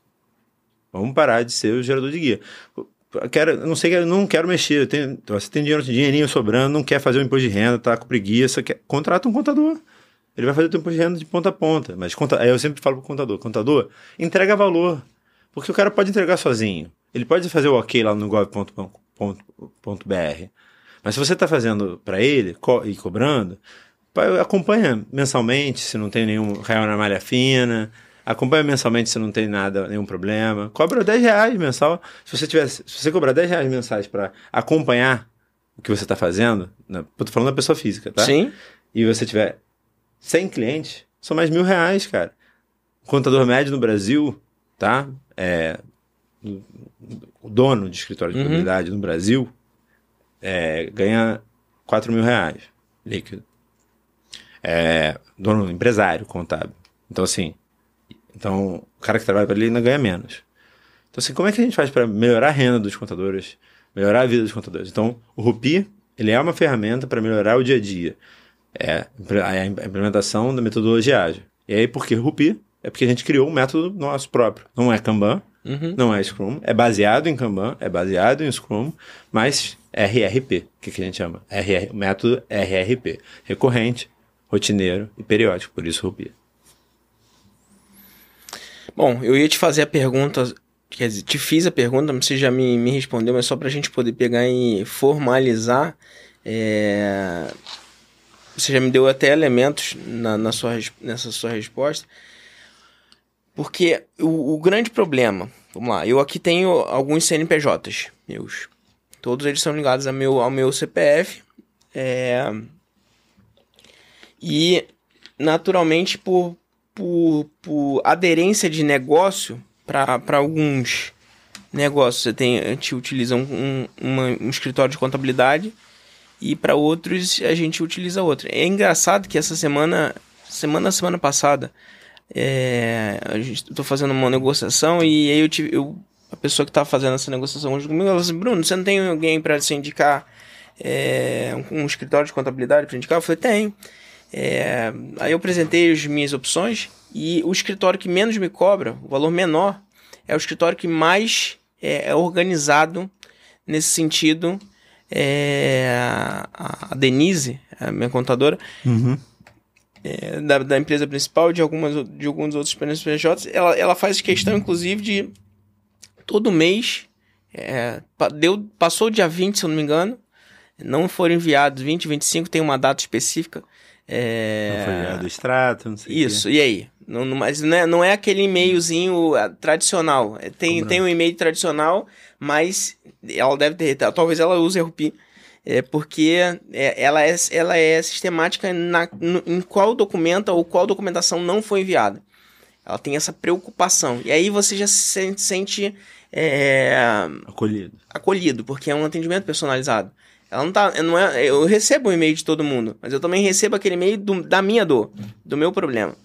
vamos parar de ser o gerador de guia. Quero, não sei, eu não quero mexer. Eu tenho, você tem dinheiro, dinheirinho sobrando, não quer fazer o imposto de renda, tá com preguiça, quer, contrata um contador. Ele vai fazer o teu imposto de renda de ponta a ponta. Mas conta, aí eu sempre falo pro contador, contador, entrega valor. Porque o cara pode entregar sozinho. Ele pode fazer o ok lá no gov.br. Mas se você está fazendo para ele co e cobrando, acompanha mensalmente se não tem nenhum real na malha fina, acompanha mensalmente se não tem nada, nenhum problema. Cobra 10 reais mensal. Se você tiver, se você cobrar 10 reais mensais para acompanhar o que você está fazendo, né? tô falando da pessoa física, tá? Sim. E você tiver 100 clientes, são mais mil reais, cara. Contador médio no Brasil, tá? É, o dono de escritório de Uhum. contabilidade no Brasil é, ganha 4 mil reais líquido. É, dono, empresário contábil. Então, assim, então, o cara que trabalha para ele ainda ganha menos. Então, assim, como é que a gente faz para melhorar a renda dos contadores, melhorar a vida dos contadores? Então, o Rupi, ele é uma ferramenta para melhorar o dia a dia. É a implementação da metodologia ágil. E aí, por que Rupi? É porque a gente criou um método nosso próprio. Não é Kanban, Uhum. não é Scrum, é baseado em Kanban, é baseado em Scrum, mas RRP, o que, que a gente chama? RR, método RRP, recorrente, rotineiro e periódico, por isso Rupi. Bom, eu ia te fazer a pergunta, quer dizer, te fiz a pergunta, você já me, me respondeu, mas só pra gente poder pegar e formalizar. é, Você já me deu até elementos na, na sua, nessa sua resposta. Porque o, o grande problema, vamos lá, eu aqui tenho alguns CNPJs meus. Todos eles são ligados ao meu, ao meu CPF. é, E, naturalmente, por, por, por aderência de negócio para alguns negócios. Você tem, a gente utiliza um, um, um escritório de contabilidade e para outros a gente utiliza outro. É engraçado que essa semana, semana semana passada, é, a gente tô fazendo uma negociação e aí eu tive eu, a pessoa que tá fazendo essa negociação hoje comigo, ela falou assim, Bruno, você não tem alguém para se indicar é, um, um escritório de contabilidade para indicar? Eu falei, tem. É, aí eu apresentei as minhas opções e o escritório que menos me cobra, o valor menor, é o escritório que mais é, é organizado nesse sentido. É, a Denise, a minha contadora, é, da, da empresa principal, de, algumas, de alguns outros PNPJs, ela, ela faz questão, inclusive, de todo mês, é, deu, passou o dia 20, se eu não me engano, não foram enviados 20, 25, tem uma data específica. É, Não foi enviado extrato, não sei isso, e aí? Não, não- mas não é, não é aquele e-mailzinho ah, tradicional. É, Tem, Cobrando. tem um e-mail tradicional, mas ela deve ter. Talvez ela use RUPI. É porque é, ela, é, ela é sistemática na, no- em qual documento ou qual documentação não foi enviada. Ela tem essa preocupação. E aí você já se sente, sente, é, Acolhido. acolhido, porque é um atendimento personalizado. Ela não tá. Não é, eu recebo o e-mail de todo mundo, mas eu também recebo aquele e-mail da minha dor, do meu problema.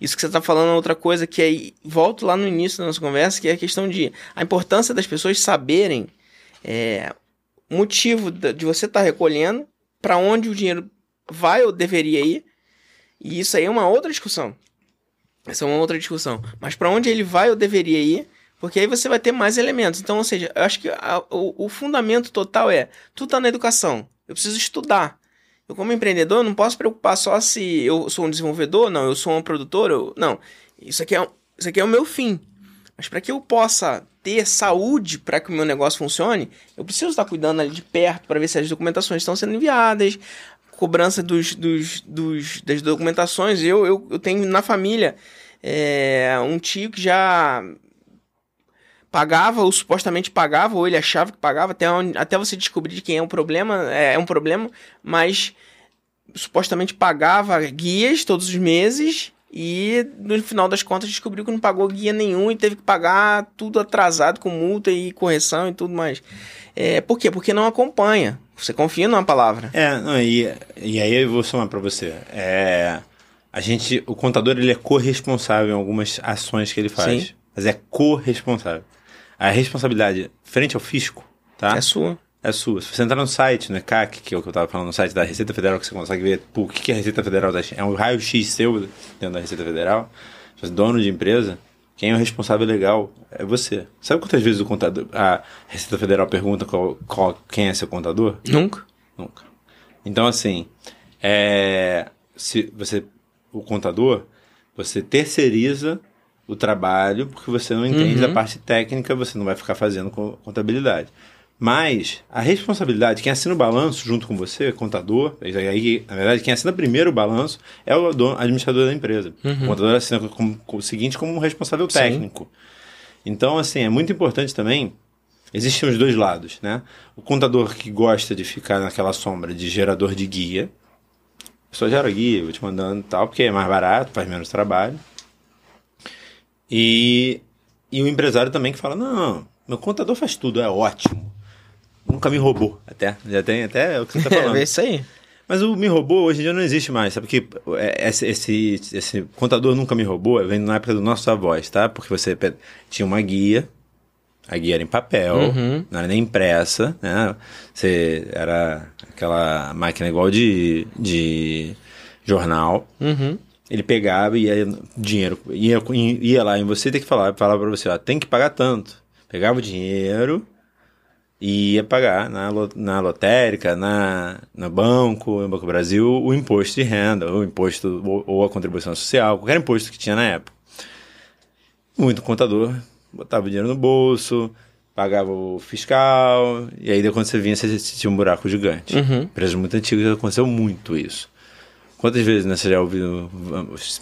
Isso que você tá falando é outra coisa que aí volto lá no início da nossa conversa, que é a questão de a importância das pessoas saberem é, o motivo de você estar recolhendo, para onde o dinheiro vai ou deveria ir. E isso aí é uma outra discussão. Essa é uma outra discussão. Mas para onde ele vai ou deveria ir, porque aí você vai ter mais elementos. Então, ou seja, eu acho que a- o, o fundamento total é: tudo tá na educação. Eu preciso estudar. Eu, como empreendedor, não posso preocupar só se eu sou um desenvolvedor, não, eu sou um produtor, eu, não. Isso aqui, é, isso aqui é o meu fim. Mas para que eu possa ter saúde para que o meu negócio funcione, eu preciso estar cuidando ali de perto para ver se as documentações estão sendo enviadas, cobrança dos, dos, dos- das documentações. Eu, eu, eu tenho na família é, um tio que já pagava ou supostamente pagava, ou ele achava que pagava, até, até você descobrir de quem é o problema, é, é um problema, mas supostamente pagava guias todos os meses e no final das contas descobriu que não pagou guia nenhum e teve que pagar tudo atrasado com multa e correção e tudo mais. É, por quê? Porque não acompanha. Você confia numa palavra. É, não, e, e aí eu vou somar para você. É, a gente, o contador ele é corresponsável em algumas ações que ele faz, Sim. mas é corresponsável. A responsabilidade frente ao fisco, tá? É sua. É sua. Se você entrar no site, no ECAC, que é o que eu estava falando, no site da Receita Federal, que você consegue ver pô, o que é a Receita Federal da É um raio-x seu dentro da Receita Federal. Se você é dono de empresa, quem é o responsável legal é você. Sabe quantas vezes o contador, a Receita Federal pergunta qual, qual, quem é seu contador? Nunca. Nunca. Então, assim, é, se você, o contador, você terceiriza o trabalho porque você não entende uhum. a parte técnica, você não vai ficar fazendo contabilidade. Mas a responsabilidade, quem assina o balanço junto com você, contador, aí, na verdade, quem assina primeiro o balanço é o dono, administrador da empresa. Uhum. O contador assina como, como, o seguinte como um responsável técnico. Sim. Então, assim, é muito importante também. Existem os dois lados, né? O contador que gosta de ficar naquela sombra de gerador de guia. Só gera guia, vou te mandando e tal, porque é mais barato, faz menos trabalho. E, e o empresário também que fala: não, meu contador faz tudo, é ótimo nunca me roubou, até. Já tem até o que você tá *laughs* falando. é isso aí. Mas o me roubou hoje em dia não existe mais, sabe? Porque é, esse, esse, esse contador nunca me roubou, vem na época do nosso avós, tá? Porque você tinha uma guia, a guia era em papel, uhum. não era nem impressa, né? Você era aquela máquina igual de, de jornal. Uhum. Ele pegava e ia dinheiro, ia, ia lá em você, tem que falar, falar para você, ó, tem que pagar tanto. Pegava o dinheiro, e ia pagar na, na lotérica, na, no banco, no Banco Brasil, o imposto de renda, o imposto ou, ou, a contribuição social, qualquer imposto que tinha na época. Muito contador botava o dinheiro no bolso, pagava o fiscal, e aí quando você vinha, você tinha um buraco gigante. Uhum. Empresas muito antigas aconteceu muito isso. Quantas vezes né, você já ouviu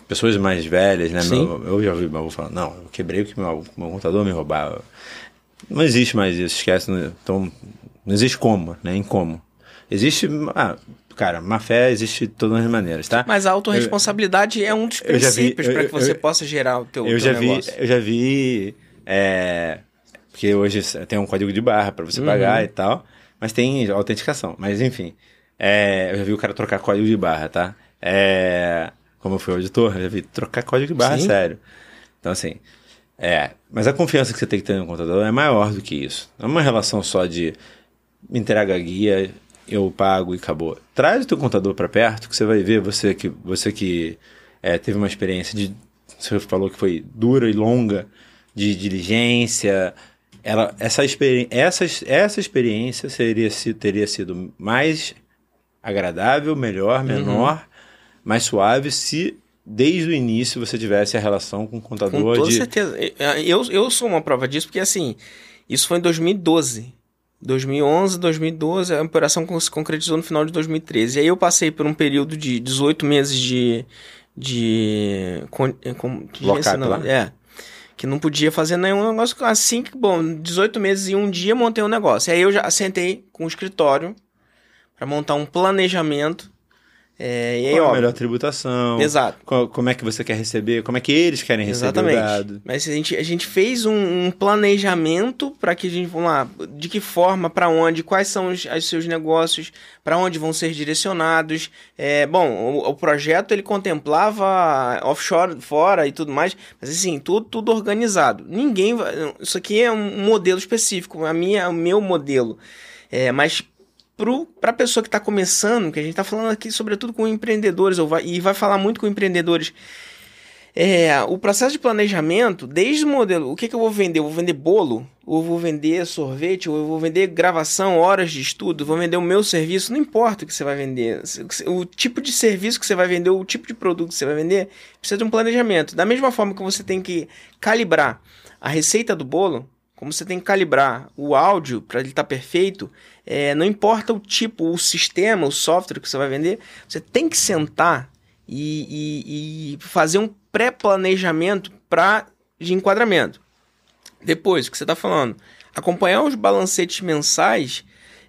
pessoas mais velhas, né? Meu, eu já ouvi meu avô falando, não, eu quebrei o que meu, meu contador me roubava. Não existe mais isso, esquece. Então, não existe como, né? Em como. Existe. Ah, cara, má fé existe de todas as maneiras, tá? Mas a autorresponsabilidade eu, é um dos princípios para que você eu, possa gerar o teu, eu teu já negócio. Vi, eu já vi. É, porque hoje tem um código de barra para você uhum. pagar e tal, mas tem autenticação. Mas enfim, é, eu já vi o cara trocar código de barra, tá? É, como eu fui auditor, eu já vi trocar código de barra, Sim. sério. Então, assim, é, mas a confiança que você tem que ter no contador é maior do que isso. Não é uma relação só de me entrega a guia, eu pago e acabou. Traz o teu contador para perto, que você vai ver, você que, você que é, teve uma experiência de. Você falou que foi dura e longa, de diligência. Ela, essa, experi essa, essa experiência seria, teria sido mais agradável, melhor, menor, uhum. Mais suave se desde o início você tivesse a relação com o contador com toda de... certeza. Eu, eu sou uma prova disso, porque assim, isso foi em 2012. 2011, 2012, a operação se concretizou no final de 2013. E aí eu passei por um período de 18 meses de... de com, com, Lockup não, lá? É. Que não podia fazer nenhum negócio assim que, bom, 18 meses e um dia montei um negócio. Aí eu já sentei com o escritório para montar um planejamento é, e aí, qual ó, a melhor tributação? Exato. Qual, como é que você quer receber? Como é que eles querem receber Exatamente. o dado? Mas a gente, a gente fez um, um planejamento para que a gente, vamos lá, de que forma, para onde, quais são os, os seus negócios, para onde vão ser direcionados. É, bom, o, o, projeto ele contemplava offshore, fora e tudo mais, mas assim, tudo, tudo organizado. Ninguém, isso aqui é um modelo específico, a minha, o meu modelo. É, mas para a pessoa que está começando, que a gente está falando aqui sobretudo com empreendedores, vai, e vai falar muito com empreendedores. É, o processo de planejamento, desde o modelo, o que, que eu vou vender? Eu vou vender bolo? Ou vou vender sorvete? Ou eu vou vender gravação, horas de estudo? Vou vender o meu serviço? Não importa o que você vai vender. O tipo de serviço que você vai vender, o tipo de produto que você vai vender, precisa de um planejamento. Da mesma forma que você tem que calibrar a receita do bolo, como você tem que calibrar o áudio para ele estar tá perfeito, é, não importa o tipo, o sistema, o software que você vai vender, você tem que sentar e, e, e fazer um pré-planejamento para de enquadramento. Depois, o que você está falando, acompanhar os balancetes mensais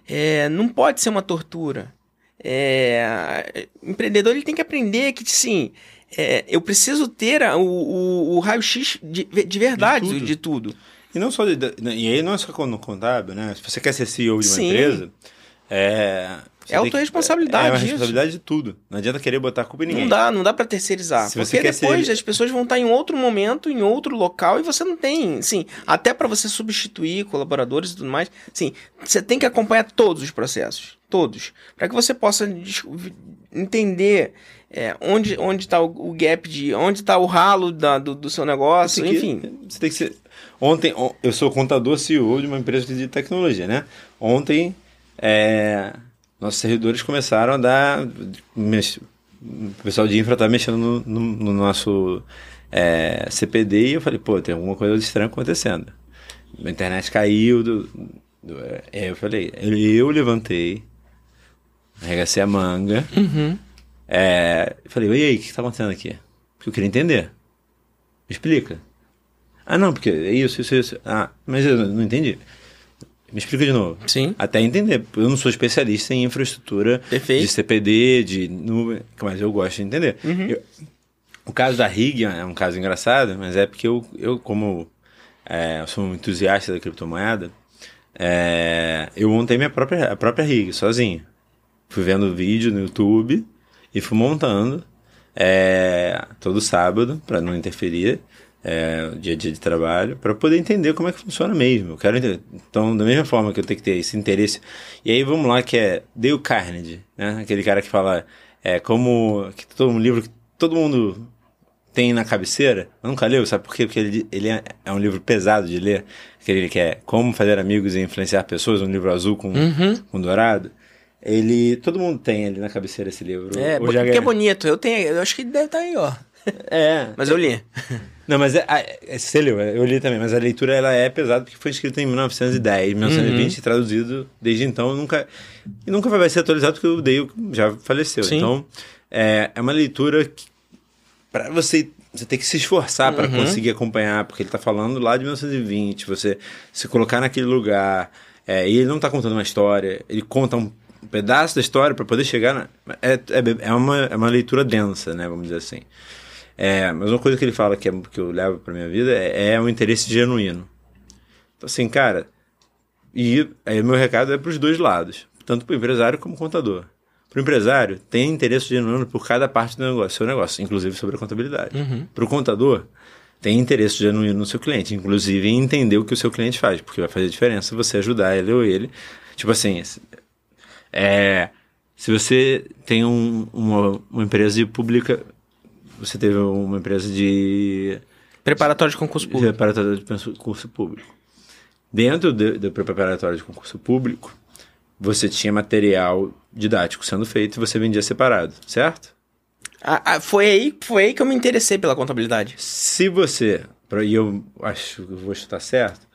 é, não pode ser uma tortura. É, empreendedor ele tem que aprender que, sim, é, eu preciso ter a, o, o, o raio-x de, de verdade de tudo. de tudo. E não só de, e aí não é só no contábil, né? Se você quer ser CEO de uma sim. empresa, é, é autorresponsabilidade. É, é uma responsabilidade de tudo. Não adianta querer botar a culpa em ninguém. Não dá, não dá para terceirizar. Se porque depois ser... as pessoas vão estar em outro momento, em outro local, e você não tem. Sim, até para você substituir colaboradores e tudo mais. Sim, você tem que acompanhar todos os processos. Todos. Para que você possa entender é, onde onde está o, gap de. onde está o ralo da, do, do seu negócio, que, enfim. Você tem que ser. Ontem, eu sou contador CEO de uma empresa de tecnologia, né? Ontem. É, nossos servidores começaram a dar. O pessoal de infra estava mexendo no, no, no nosso é, CPD e eu falei, pô, tem alguma coisa estranha acontecendo. A internet caiu. Do, do, é, eu falei, eu levantei, arregacei a manga. Uhum. É, falei, e aí, o que está acontecendo aqui? Porque eu queria entender. Me explica. Ah, não, porque é isso, isso, isso. Ah, mas eu não entendi. Me explica de novo. Sim. Até entender. Eu não sou especialista em infraestrutura Perfeito. de CPD, de nuvem, mas eu gosto de entender. Uhum. Eu, o caso da RIG é um caso engraçado, mas é porque eu, eu como é, eu sou um entusiasta da criptomoeda, é, eu montei minha própria, a própria RIG sozinho. Fui vendo vídeo no YouTube e fui montando é, todo sábado, para não interferir é, dia a dia de trabalho, para poder entender como é que funciona mesmo. Eu quero entender. Então, da mesma forma que eu tenho que ter esse interesse. E aí vamos lá, que é Dale Carnegie, né? Aquele cara que fala é, como. Que todo um livro que todo mundo tem na cabeceira. Eu nunca leu, sabe por quê? Porque ele, ele é, é, um livro pesado de ler. Aquele que é Como Fazer Amigos e Influenciar Pessoas, um livro azul com, uhum. com dourado. Ele. Todo mundo tem ali na cabeceira esse livro. É, porque é bonito. Eu tenho. Eu acho que deve estar tá aí, ó. É. Mas eu li. *laughs* Não, mas é, é, você leu, eu li também, mas a leitura ela é pesada porque foi escrita em 1910, 1920, uhum. traduzido desde então, nunca e nunca vai ser atualizado porque o Dale já faleceu. Sim. Então, é, é uma leitura que para você você tem que se esforçar para uhum. conseguir acompanhar, porque ele está falando lá de 1920, você se colocar naquele lugar, é, e ele não está contando uma história, ele conta um pedaço da história para poder chegar na, é, é, é, uma, é uma leitura densa, né, vamos dizer assim. É, mas uma coisa que ele fala que, é, que eu levo para minha vida é, é um interesse genuíno. Então, assim, cara, e aí meu recado é para os dois lados, tanto para o empresário como contador. Para o empresário, tem interesse genuíno por cada parte do negócio, seu negócio, inclusive sobre a contabilidade. Uhum. Para o contador, tem interesse genuíno no seu cliente, inclusive em entender o que o seu cliente faz, porque vai fazer diferença você ajudar ele ou ele. Tipo assim, é, se você tem um, uma, uma empresa e publica você teve uma empresa de. Preparatório de concurso público. Preparatório de concurso público. Dentro do, do preparatório de concurso público, você tinha material didático sendo feito e você vendia separado, certo? Ah, ah, foi, aí, foi aí que eu me interessei pela contabilidade. Se você, e eu acho que vou chutar certo,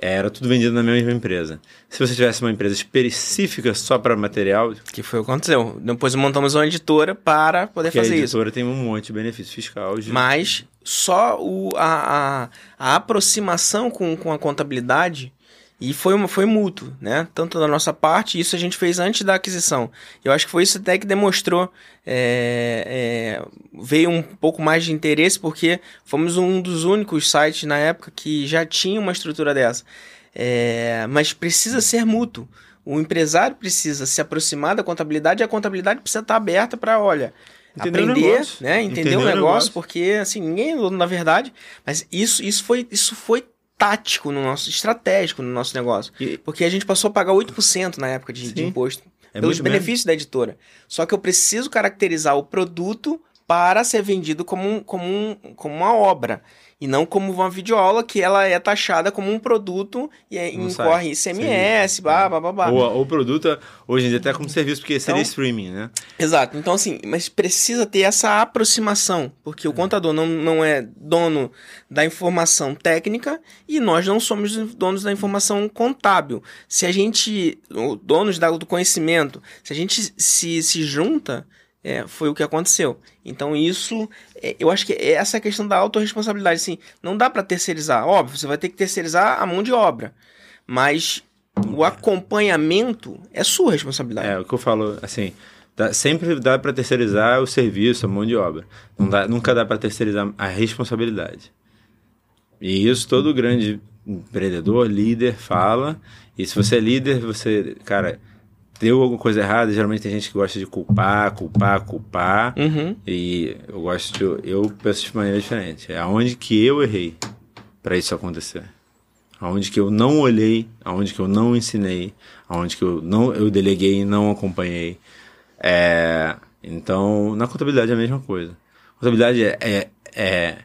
era tudo vendido na mesma empresa. Se você tivesse uma empresa específica só para material. Que foi o que aconteceu. Depois montamos uma editora para poder fazer isso. A editora isso. tem um monte de benefício fiscal. De... Mas só o, a, a, a aproximação com, com a contabilidade e foi, uma, foi mútuo, né? Tanto da nossa parte, isso a gente fez antes da aquisição. Eu acho que foi isso até que demonstrou, é, é, veio um pouco mais de interesse, porque fomos um dos únicos sites na época que já tinha uma estrutura dessa. É, mas precisa ser mútuo. O empresário precisa se aproximar da contabilidade e a contabilidade precisa estar aberta para, olha, Entender aprender, né? Entender, Entender o negócio, negócio, porque assim, ninguém é na verdade, mas isso, isso foi isso foi tático no nosso, estratégico no nosso negócio. E... Porque a gente passou a pagar 8% na época de, de imposto. É pelos benefícios mesmo. da editora. Só que eu preciso caracterizar o produto para ser vendido como, um, como, um, como uma obra e não como uma videoaula que ela é taxada como um produto e é, incorre ICMS, blá, blá, blá, blá. Ou o produto, hoje em dia até como serviço, porque seria então, streaming, né? Exato. Então, assim, mas precisa ter essa aproximação, porque o contador não, não é dono da informação técnica e nós não somos donos da informação contábil. Se a gente, donos do conhecimento, se a gente se, se junta, é, foi o que aconteceu. Então isso, é, eu acho que é essa questão da autorresponsabilidade, assim, não dá para terceirizar. Óbvio, você vai ter que terceirizar a mão de obra, mas o acompanhamento é sua responsabilidade. É, o que eu falo, assim, Dá, sempre dá para terceirizar o serviço, a mão de obra. Dá, nunca dá para terceirizar a responsabilidade. E isso todo grande empreendedor, líder fala. E se você é líder, você, cara, deu alguma coisa errada, geralmente tem gente que gosta de culpar, culpar, culpar. Uhum. E eu gosto de, eu penso de maneira diferente. É aonde que eu errei para isso acontecer. Aonde que eu não olhei, aonde que eu não ensinei, aonde que eu não eu deleguei e não acompanhei. É, então, na contabilidade é a mesma coisa. Contabilidade é, é, é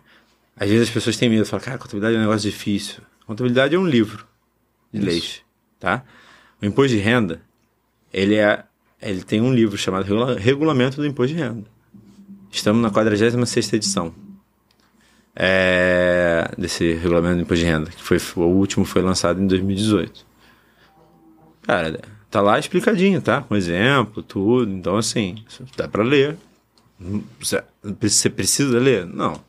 às vezes as pessoas têm medo, falam, cara, contabilidade é um negócio difícil. Contabilidade é um livro de leis, tá? O imposto de renda, ele é ele tem um livro chamado Regulamento do Imposto de Renda. Estamos na 46ª edição é, desse regulamento do imposto de renda, que foi o último foi lançado em 2018. Cara, tá lá explicadinho, tá? Com exemplo, tudo. Então, assim, dá para ler. Você precisa ler? Não.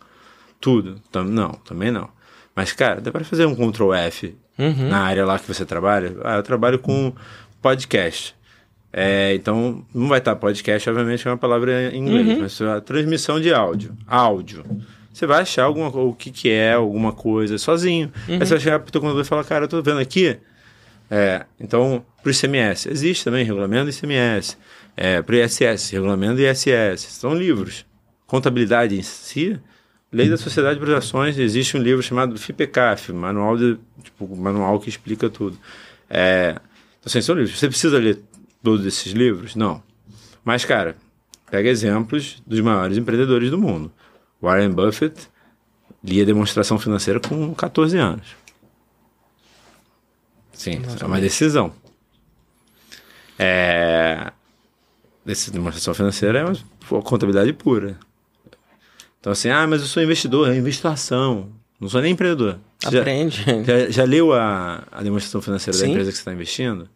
Tudo? Não, também não. Mas, cara, dá para fazer um Ctrl F uhum. na área lá que você trabalha. Ah, eu trabalho com podcast. É, então, não vai estar podcast, obviamente, é uma palavra em inglês, uhum. mas a transmissão de áudio. Áudio você vai achar alguma, o que, que é, alguma coisa sozinho. Uhum. Aí você vai chegar pro teu contador e falar, cara, eu tô vendo aqui. É, então, pro ICMS, existe também regulamento do ICMS. É, pro ISS, regulamento do ISS. São livros. Contabilidade em si, Lei da Sociedade de Ações, existe um livro chamado FIPECAF, manual, de, tipo, manual que explica tudo. É, então, assim, são livros. Você precisa ler todos esses livros? Não. Mas, cara, pega exemplos dos maiores empreendedores do mundo. Warren Buffett lia demonstração financeira com 14 anos. Sim, Exatamente. é uma decisão. É... Essa demonstração financeira é uma contabilidade pura. Então, assim, ah, mas eu sou investidor, é investigação. Não sou nem empreendedor. Você Aprende. Já, já, já, leu a, a demonstração financeira Sim. da empresa que você está investindo?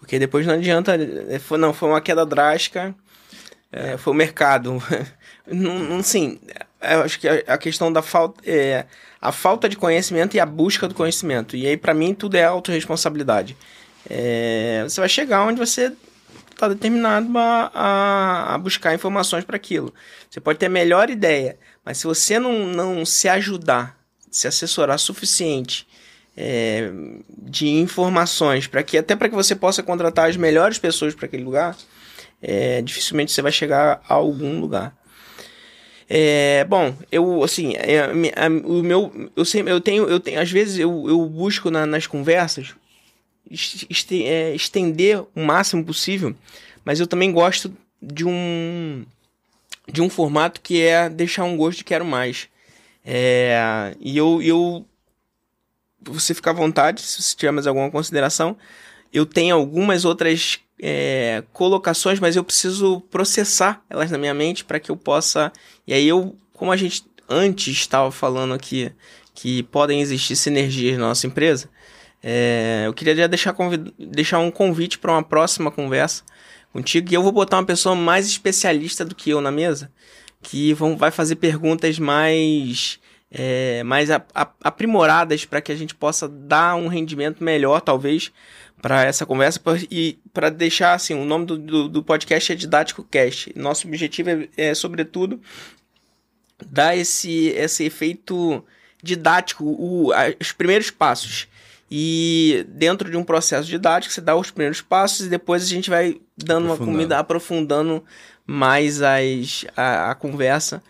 Porque depois não adianta. É, foi, não, foi uma queda drástica. É. É, foi o mercado. *laughs* não, não, sim, eu acho que a, questão da falta é a falta de conhecimento e a busca do conhecimento. E aí, para mim, tudo é autorresponsabilidade. É, você vai chegar onde você está determinado a, a, a, buscar informações para aquilo. Você pode ter a melhor ideia, mas se você não, não se ajudar, se assessorar suficiente é, de informações para que até para que você possa contratar as melhores pessoas para aquele lugar, é, dificilmente você vai chegar a algum lugar. É, bom, eu assim, é, o meu, eu sempre, eu tenho, eu tenho, às vezes eu, eu busco na, nas conversas este, é, estender o máximo possível, mas eu também gosto de um de um formato que é deixar um gosto de quero mais. É, e eu, eu você fica à vontade se você tiver mais alguma consideração. Eu tenho algumas outras é, colocações, mas eu preciso processar elas na minha mente para que eu possa. E aí eu, como a gente antes estava falando aqui que podem existir sinergias na nossa empresa, é, eu queria deixar, deixar um convite para uma próxima conversa contigo e eu vou botar uma pessoa mais especialista do que eu na mesa, que vão, vai fazer perguntas mais é, mais a, a, aprimoradas para que a gente possa dar um rendimento melhor, talvez, para essa conversa e para deixar assim, o nome do, do, do, podcast é Didático Cast. Nosso objetivo é, é, sobretudo, dar esse, esse efeito didático, o, os primeiros passos. E dentro de um processo didático, você dá os primeiros passos e depois a gente vai dando uma comida, aprofundando mais as, a, a conversa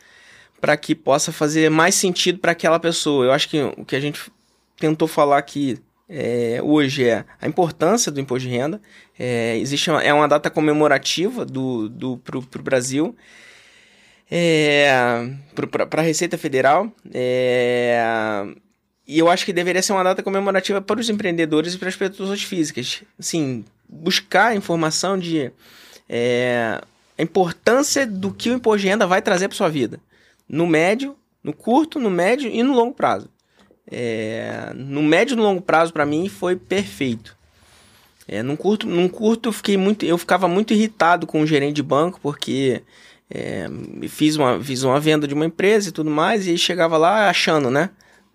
para que possa fazer mais sentido para aquela pessoa. Eu acho que o que a gente tentou falar aqui é, hoje é a importância do imposto de renda. É, existe uma, é uma data comemorativa do, do, para o Brasil, é, para a Receita Federal. É, e eu acho que deveria ser uma data comemorativa para os empreendedores e para as pessoas físicas. Assim, buscar informação de é, a importância do que o imposto de renda vai trazer para sua vida. No médio, no curto, no médio e no longo prazo. É, no médio e no longo prazo, para mim, foi perfeito. É, num curto, num curto eu, fiquei muito, eu ficava muito irritado com o gerente de banco, porque é, fiz, uma, fiz uma venda de uma empresa e tudo mais, e chegava lá achando, né?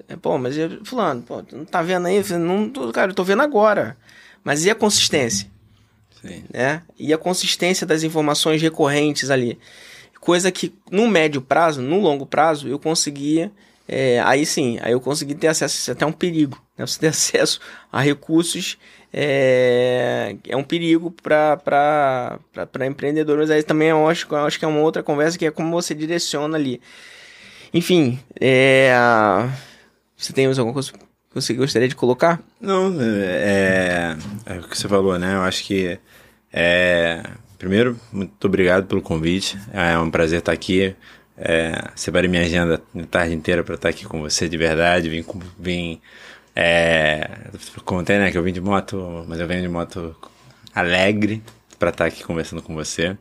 É, pô, mas eu, fulano, pô, não tá vendo aí? não, cara, eu tô vendo agora. Mas e a consistência? Sim. né? E a consistência das informações recorrentes ali. Coisa que no médio prazo, no longo prazo, eu conseguia. é, aí sim, aí eu consegui ter acesso, é até um perigo. Né? Você ter *laughs* acesso a recursos é, é um perigo para empreendedores. Aí também eu acho, eu acho que é uma outra conversa que é como você direciona ali. Enfim, é, você tem alguma coisa que você gostaria de colocar? Não, é, é o que você falou, né? Eu acho que é, primeiro, muito obrigado pelo convite. É um prazer estar aqui. É, separei minha agenda a tarde inteira para estar aqui com você de verdade. Vim, vim é, contei, né, que eu vim de moto, mas eu venho de moto alegre para estar aqui conversando com você.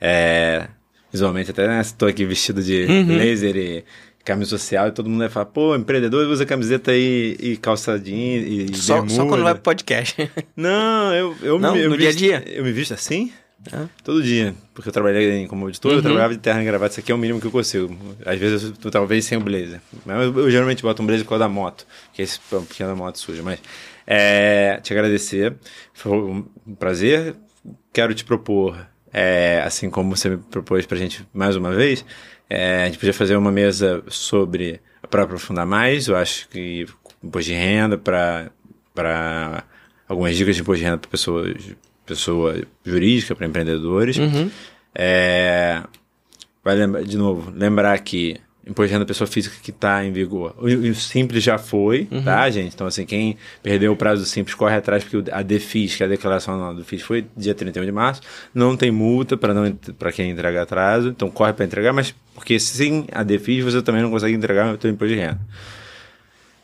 É, visualmente até né, estou aqui vestido de laser e camisa social e todo mundo vai falar, pô, empreendedor usa camiseta e, e calça jeans e, Só, só quando vai pro podcast. Não, eu, eu Não, me eu no me dia a visto- dia? Eu me visto assim? Ah. Todo dia. Porque eu trabalhei como editor, eu Uhum. trabalhava de terno e gravata. Isso aqui é o mínimo que eu consigo. Às vezes eu tô, talvez sem o blazer. Mas eu, eu geralmente boto um blazer por causa da moto. Que é esse é um pequeno da moto suja. Mas é, te agradecer. Foi um prazer. Quero te propor, é, assim como você me propôs pra gente mais uma vez, é, a gente podia fazer uma mesa sobre para aprofundar mais. Eu acho que imposto de renda para algumas dicas de imposto de renda para pessoas pessoa jurídica, para empreendedores. Uhum. É, vai lembrar, de novo, lembrar que imposto de renda da pessoa física que está em vigor. O, o simples já foi, Uhum. tá, gente? Então, assim, quem perdeu o prazo do simples, corre atrás, porque a DEFIS, que é a declaração anual do FIS, foi dia 31 de março. Não tem multa para quem entregar atraso, então corre para entregar, mas porque sem a DEFIS você também não consegue entregar o seu imposto de renda.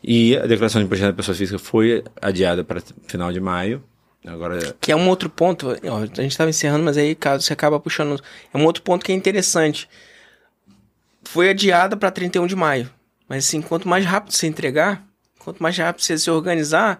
E a declaração de imposto de renda da pessoa física foi adiada para final de maio. Agora, Que é um outro ponto, ó, a gente estava encerrando, mas aí caso você acaba puxando. É um outro ponto que é interessante. Foi adiada para 31 de maio. Mas assim, quanto mais rápido você entregar, quanto mais rápido você se organizar,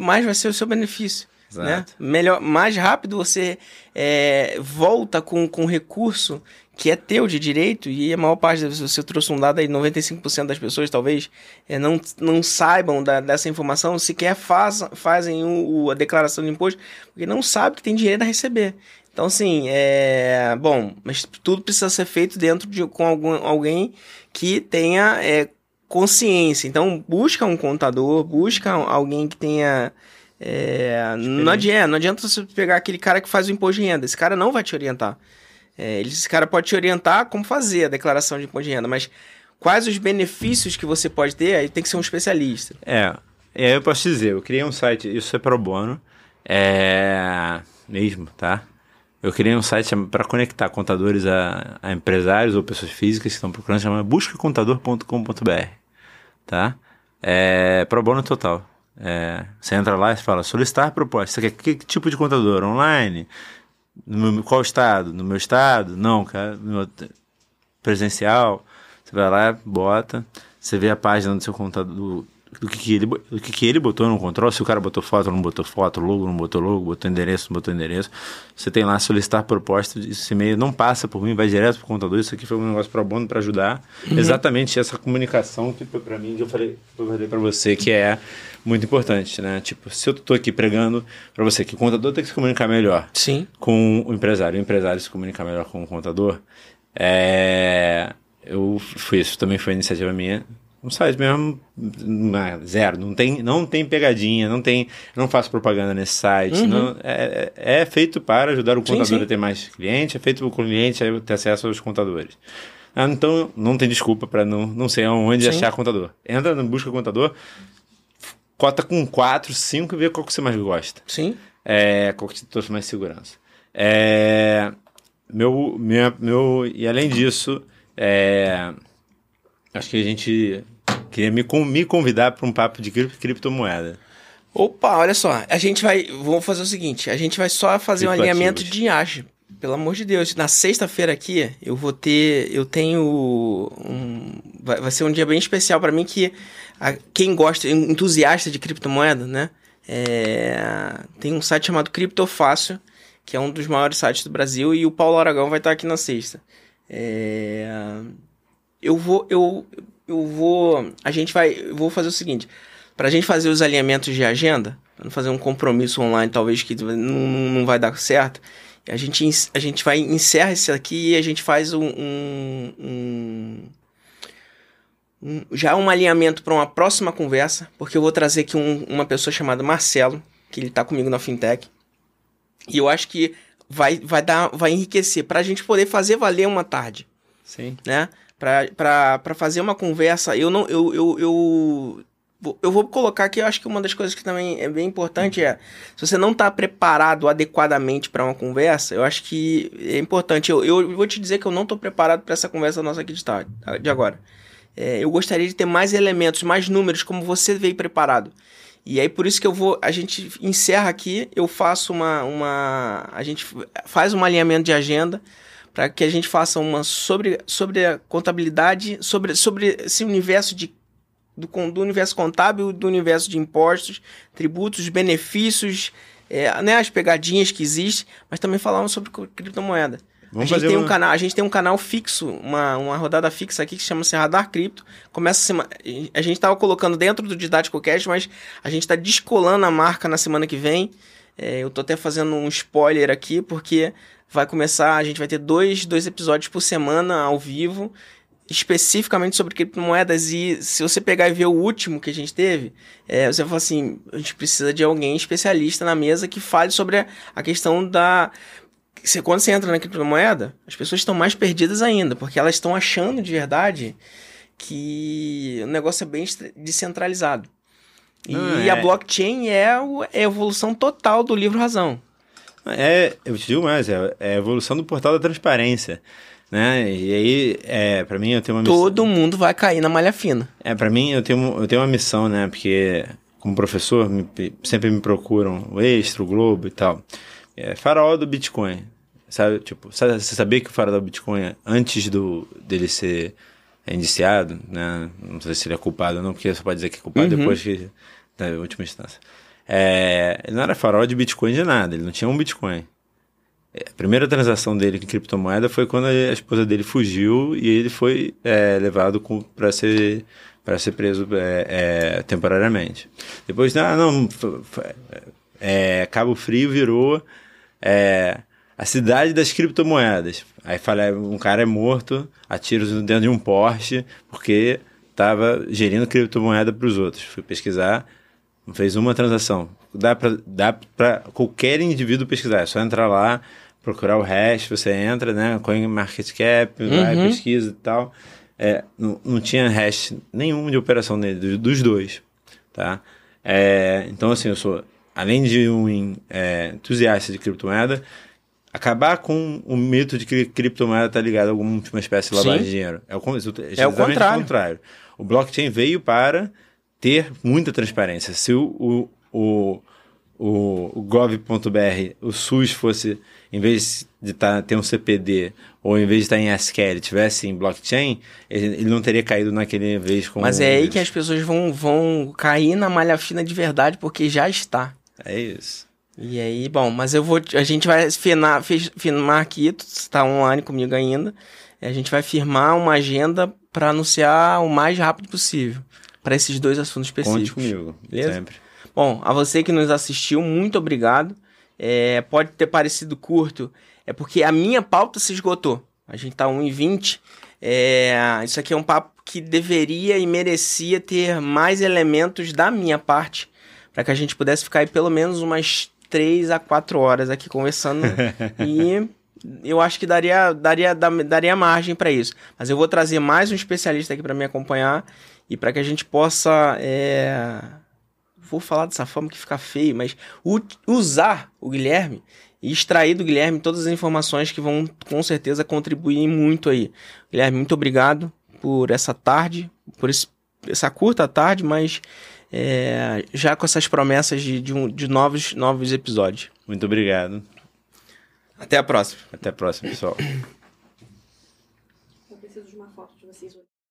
mais vai ser o seu benefício. Exato. Né? Melhor, mais rápido você é, volta com, com recurso que é teu de direito, e a maior parte, você trouxe um dado aí, 95% das pessoas talvez é, não, não saibam da- dessa informação, sequer faz, fazem o, o- a declaração de imposto, porque não sabe que tem dinheiro a receber. Então, assim, é. Bom, mas tudo precisa ser feito dentro de com algum, alguém que tenha é, consciência. Então, busca um contador, busca alguém que tenha. É, não, adianta, não adianta você pegar aquele cara que faz o imposto de renda. Esse cara não vai te orientar. É, esse cara pode te orientar como fazer a declaração de imposto de renda, mas quais os benefícios que você pode ter, aí tem que ser um especialista. É, é, eu posso dizer, eu criei um site, isso é pro bono, é mesmo, tá? Eu criei um site para conectar contadores a, a empresários ou pessoas físicas que estão procurando, chama buscacontador.com.br, tá? É pro bono total. É, você entra lá e fala, solicitar proposta. Você quer que, que tipo de contador? Online? No qual estado? No meu estado? Não, cara. No meu, presencial, você vai lá, bota, você vê a página do seu contador, do, do que, que ele, do que, que ele botou no controle, se o cara botou foto, não botou foto, logo, não botou logo, botou endereço, não botou endereço. Você tem lá solicitar proposta, esse e-mail não passa por mim, vai direto pro contador. Isso aqui foi um negócio pro bono para ajudar. Exatamente essa comunicação que para mim, que eu falei, eu falei para você, que é muito importante, né? Tipo, se eu tô aqui pregando para você que o contador tem que se comunicar melhor, Sim. com o empresário, o empresário se comunicar melhor com o contador, é, eu fui isso também foi iniciativa minha. Um site mesmo na- zero, não tem, não tem pegadinha, não tem, não faço propaganda nesse site, não, é, é é feito para ajudar o Sim, contador sim. a ter mais cliente, é feito para o cliente ter acesso aos contadores. Ah, então não tem desculpa para não, não sei aonde Sim. achar contador. Entra busca contador, cota com 4, 5 e vê qual que você mais gosta. Sim. É, qual que te trouxe mais segurança. É, meu, minha, meu, e além disso, é, acho que a gente queria me, me convidar para um papo de cri- criptomoeda. Opa, olha só. A gente vai. Vamos fazer o seguinte: a gente vai só fazer um alinhamento de IAG. Pelo amor de Deus. Na sexta-feira aqui, eu vou ter. Eu tenho. Um, vai, vai ser um dia bem especial pra mim que a- quem gosta, entusiasta de criptomoeda, né? é, tem um site chamado Criptofácil, que é um dos maiores sites do Brasil, e o Paulo Aragão vai estar aqui na sexta. É, eu vou. Eu, eu vou. A gente vai. Eu vou fazer o seguinte. Pra gente fazer os alinhamentos de agenda, não fazer um compromisso online, talvez que não, não vai dar certo. A gente, a gente vai encerra esse aqui e a gente faz um, um, um, um já um alinhamento para uma próxima conversa, porque eu vou trazer aqui um, uma pessoa chamada Marcelo, que ele está comigo na fintech. E eu acho que vai, vai dar, vai enriquecer para a gente poder fazer valer uma tarde. Sim. Né? Para fazer uma conversa, eu não eu, eu, eu eu vou colocar aqui, eu acho que uma das coisas que também é bem importante é, se você não está preparado adequadamente para uma conversa, eu acho que é importante. Eu, eu vou te dizer que eu não estou preparado para essa conversa nossa aqui de, tarde, de agora. É, eu gostaria de ter mais elementos, mais números, como você veio preparado. E aí por isso que eu vou, a gente encerra aqui, eu faço uma, uma a gente faz um alinhamento de agenda para que a gente faça uma sobre, sobre a contabilidade, sobre, sobre esse universo de do, do universo contábil, do universo de impostos, tributos, benefícios, é, né, as pegadinhas que existem, mas também falamos sobre criptomoeda. Vamos a gente, tem um canal, a gente tem um canal fixo, uma, uma rodada fixa aqui que chama-se Radar Cripto. Começa a semana. A gente estava colocando dentro do Didático Cast, mas a gente está descolando a marca na semana que vem. É, eu tô até fazendo um spoiler aqui, porque vai começar. A gente vai ter dois, dois episódios por semana ao vivo especificamente sobre criptomoedas e se você pegar e ver o último que a gente teve, é, você fala assim, a gente precisa de alguém especialista na mesa que fale sobre a, a questão da... Você, quando você entra na criptomoeda, as pessoas estão mais perdidas ainda, porque elas estão achando de verdade que o negócio é bem descentralizado. E é... a blockchain é, é a evolução total do livro Razão. É, eu te digo mais, é, é a evolução do portal da transparência né? E aí, é, para mim eu tenho uma missão. Todo mundo vai cair na malha fina. É, para mim eu tenho, eu tenho uma missão, né? Porque como professor me, sempre me procuram o Extra, o Globo e tal. É farol do Bitcoin. Sabe, tipo, sabe, você sabia que o farol do Bitcoin antes do dele ser indiciado, né? Não sei se ele é culpado ou não, porque você pode dizer que é culpado uhum. depois que da última instância. É, ele não era farol de Bitcoin de nada, ele não tinha um Bitcoin. É, a primeira transação dele com criptomoeda foi quando a esposa dele fugiu e ele foi é, levado para ser para ser preso é, é, temporariamente. Depois, ah, não, é, Cabo Frio virou é, a cidade das criptomoedas. Aí fala, um cara é morto a tiros dentro de um Porsche porque estava gerindo criptomoeda para os outros. Fui pesquisar, não fez uma transação. Dá para dá qualquer indivíduo pesquisar, é só entrar lá, procurar o hash, você entra, né? CoinMarketCap, uhum. vai, pesquisa e tal. É, não, não tinha hash nenhum de operação nele, dos dois, tá? É, então, assim, eu sou, além de um é, entusiasta de criptomoeda, acabar com o mito de que criptomoeda está ligada a alguma espécie de lavagem de dinheiro. É o, é o contrário. o contrário. O blockchain veio para ter muita transparência. Se o, o, o, o gov.br, o SUS fosse, em vez de tá, ter um CPD, ou em vez de estar tá em SQL, tivesse em blockchain, ele, ele, não teria caído naquele vez com Mas é aí que as pessoas vão, vão cair na malha fina de verdade, porque já está. É isso. E aí, bom, mas eu vou. A gente vai firmar, firmar aqui, tu está online comigo ainda. A gente vai firmar uma agenda para anunciar o mais rápido possível para esses dois assuntos específicos. Conte comigo, beleza? Sempre. Bom, a você que nos assistiu, muito obrigado. É, pode ter parecido curto, é porque a minha pauta se esgotou. A gente tá 1h20. É, isso aqui é um papo que deveria e merecia ter mais elementos da minha parte, para que a gente pudesse ficar aí pelo menos umas 3 a 4 horas aqui conversando. *laughs* e eu acho que daria, daria, daria margem para isso. Mas eu vou trazer mais um especialista aqui para me acompanhar e para que a gente possa. É... Vou falar dessa forma que fica feio, mas usar o Guilherme e extrair do Guilherme todas as informações que vão com certeza contribuir muito aí. Guilherme, muito obrigado por essa tarde, por esse, essa curta tarde, mas é, já com essas promessas de, de, um, de novos, novos episódios. Muito obrigado. Até a próxima. Até a próxima, pessoal.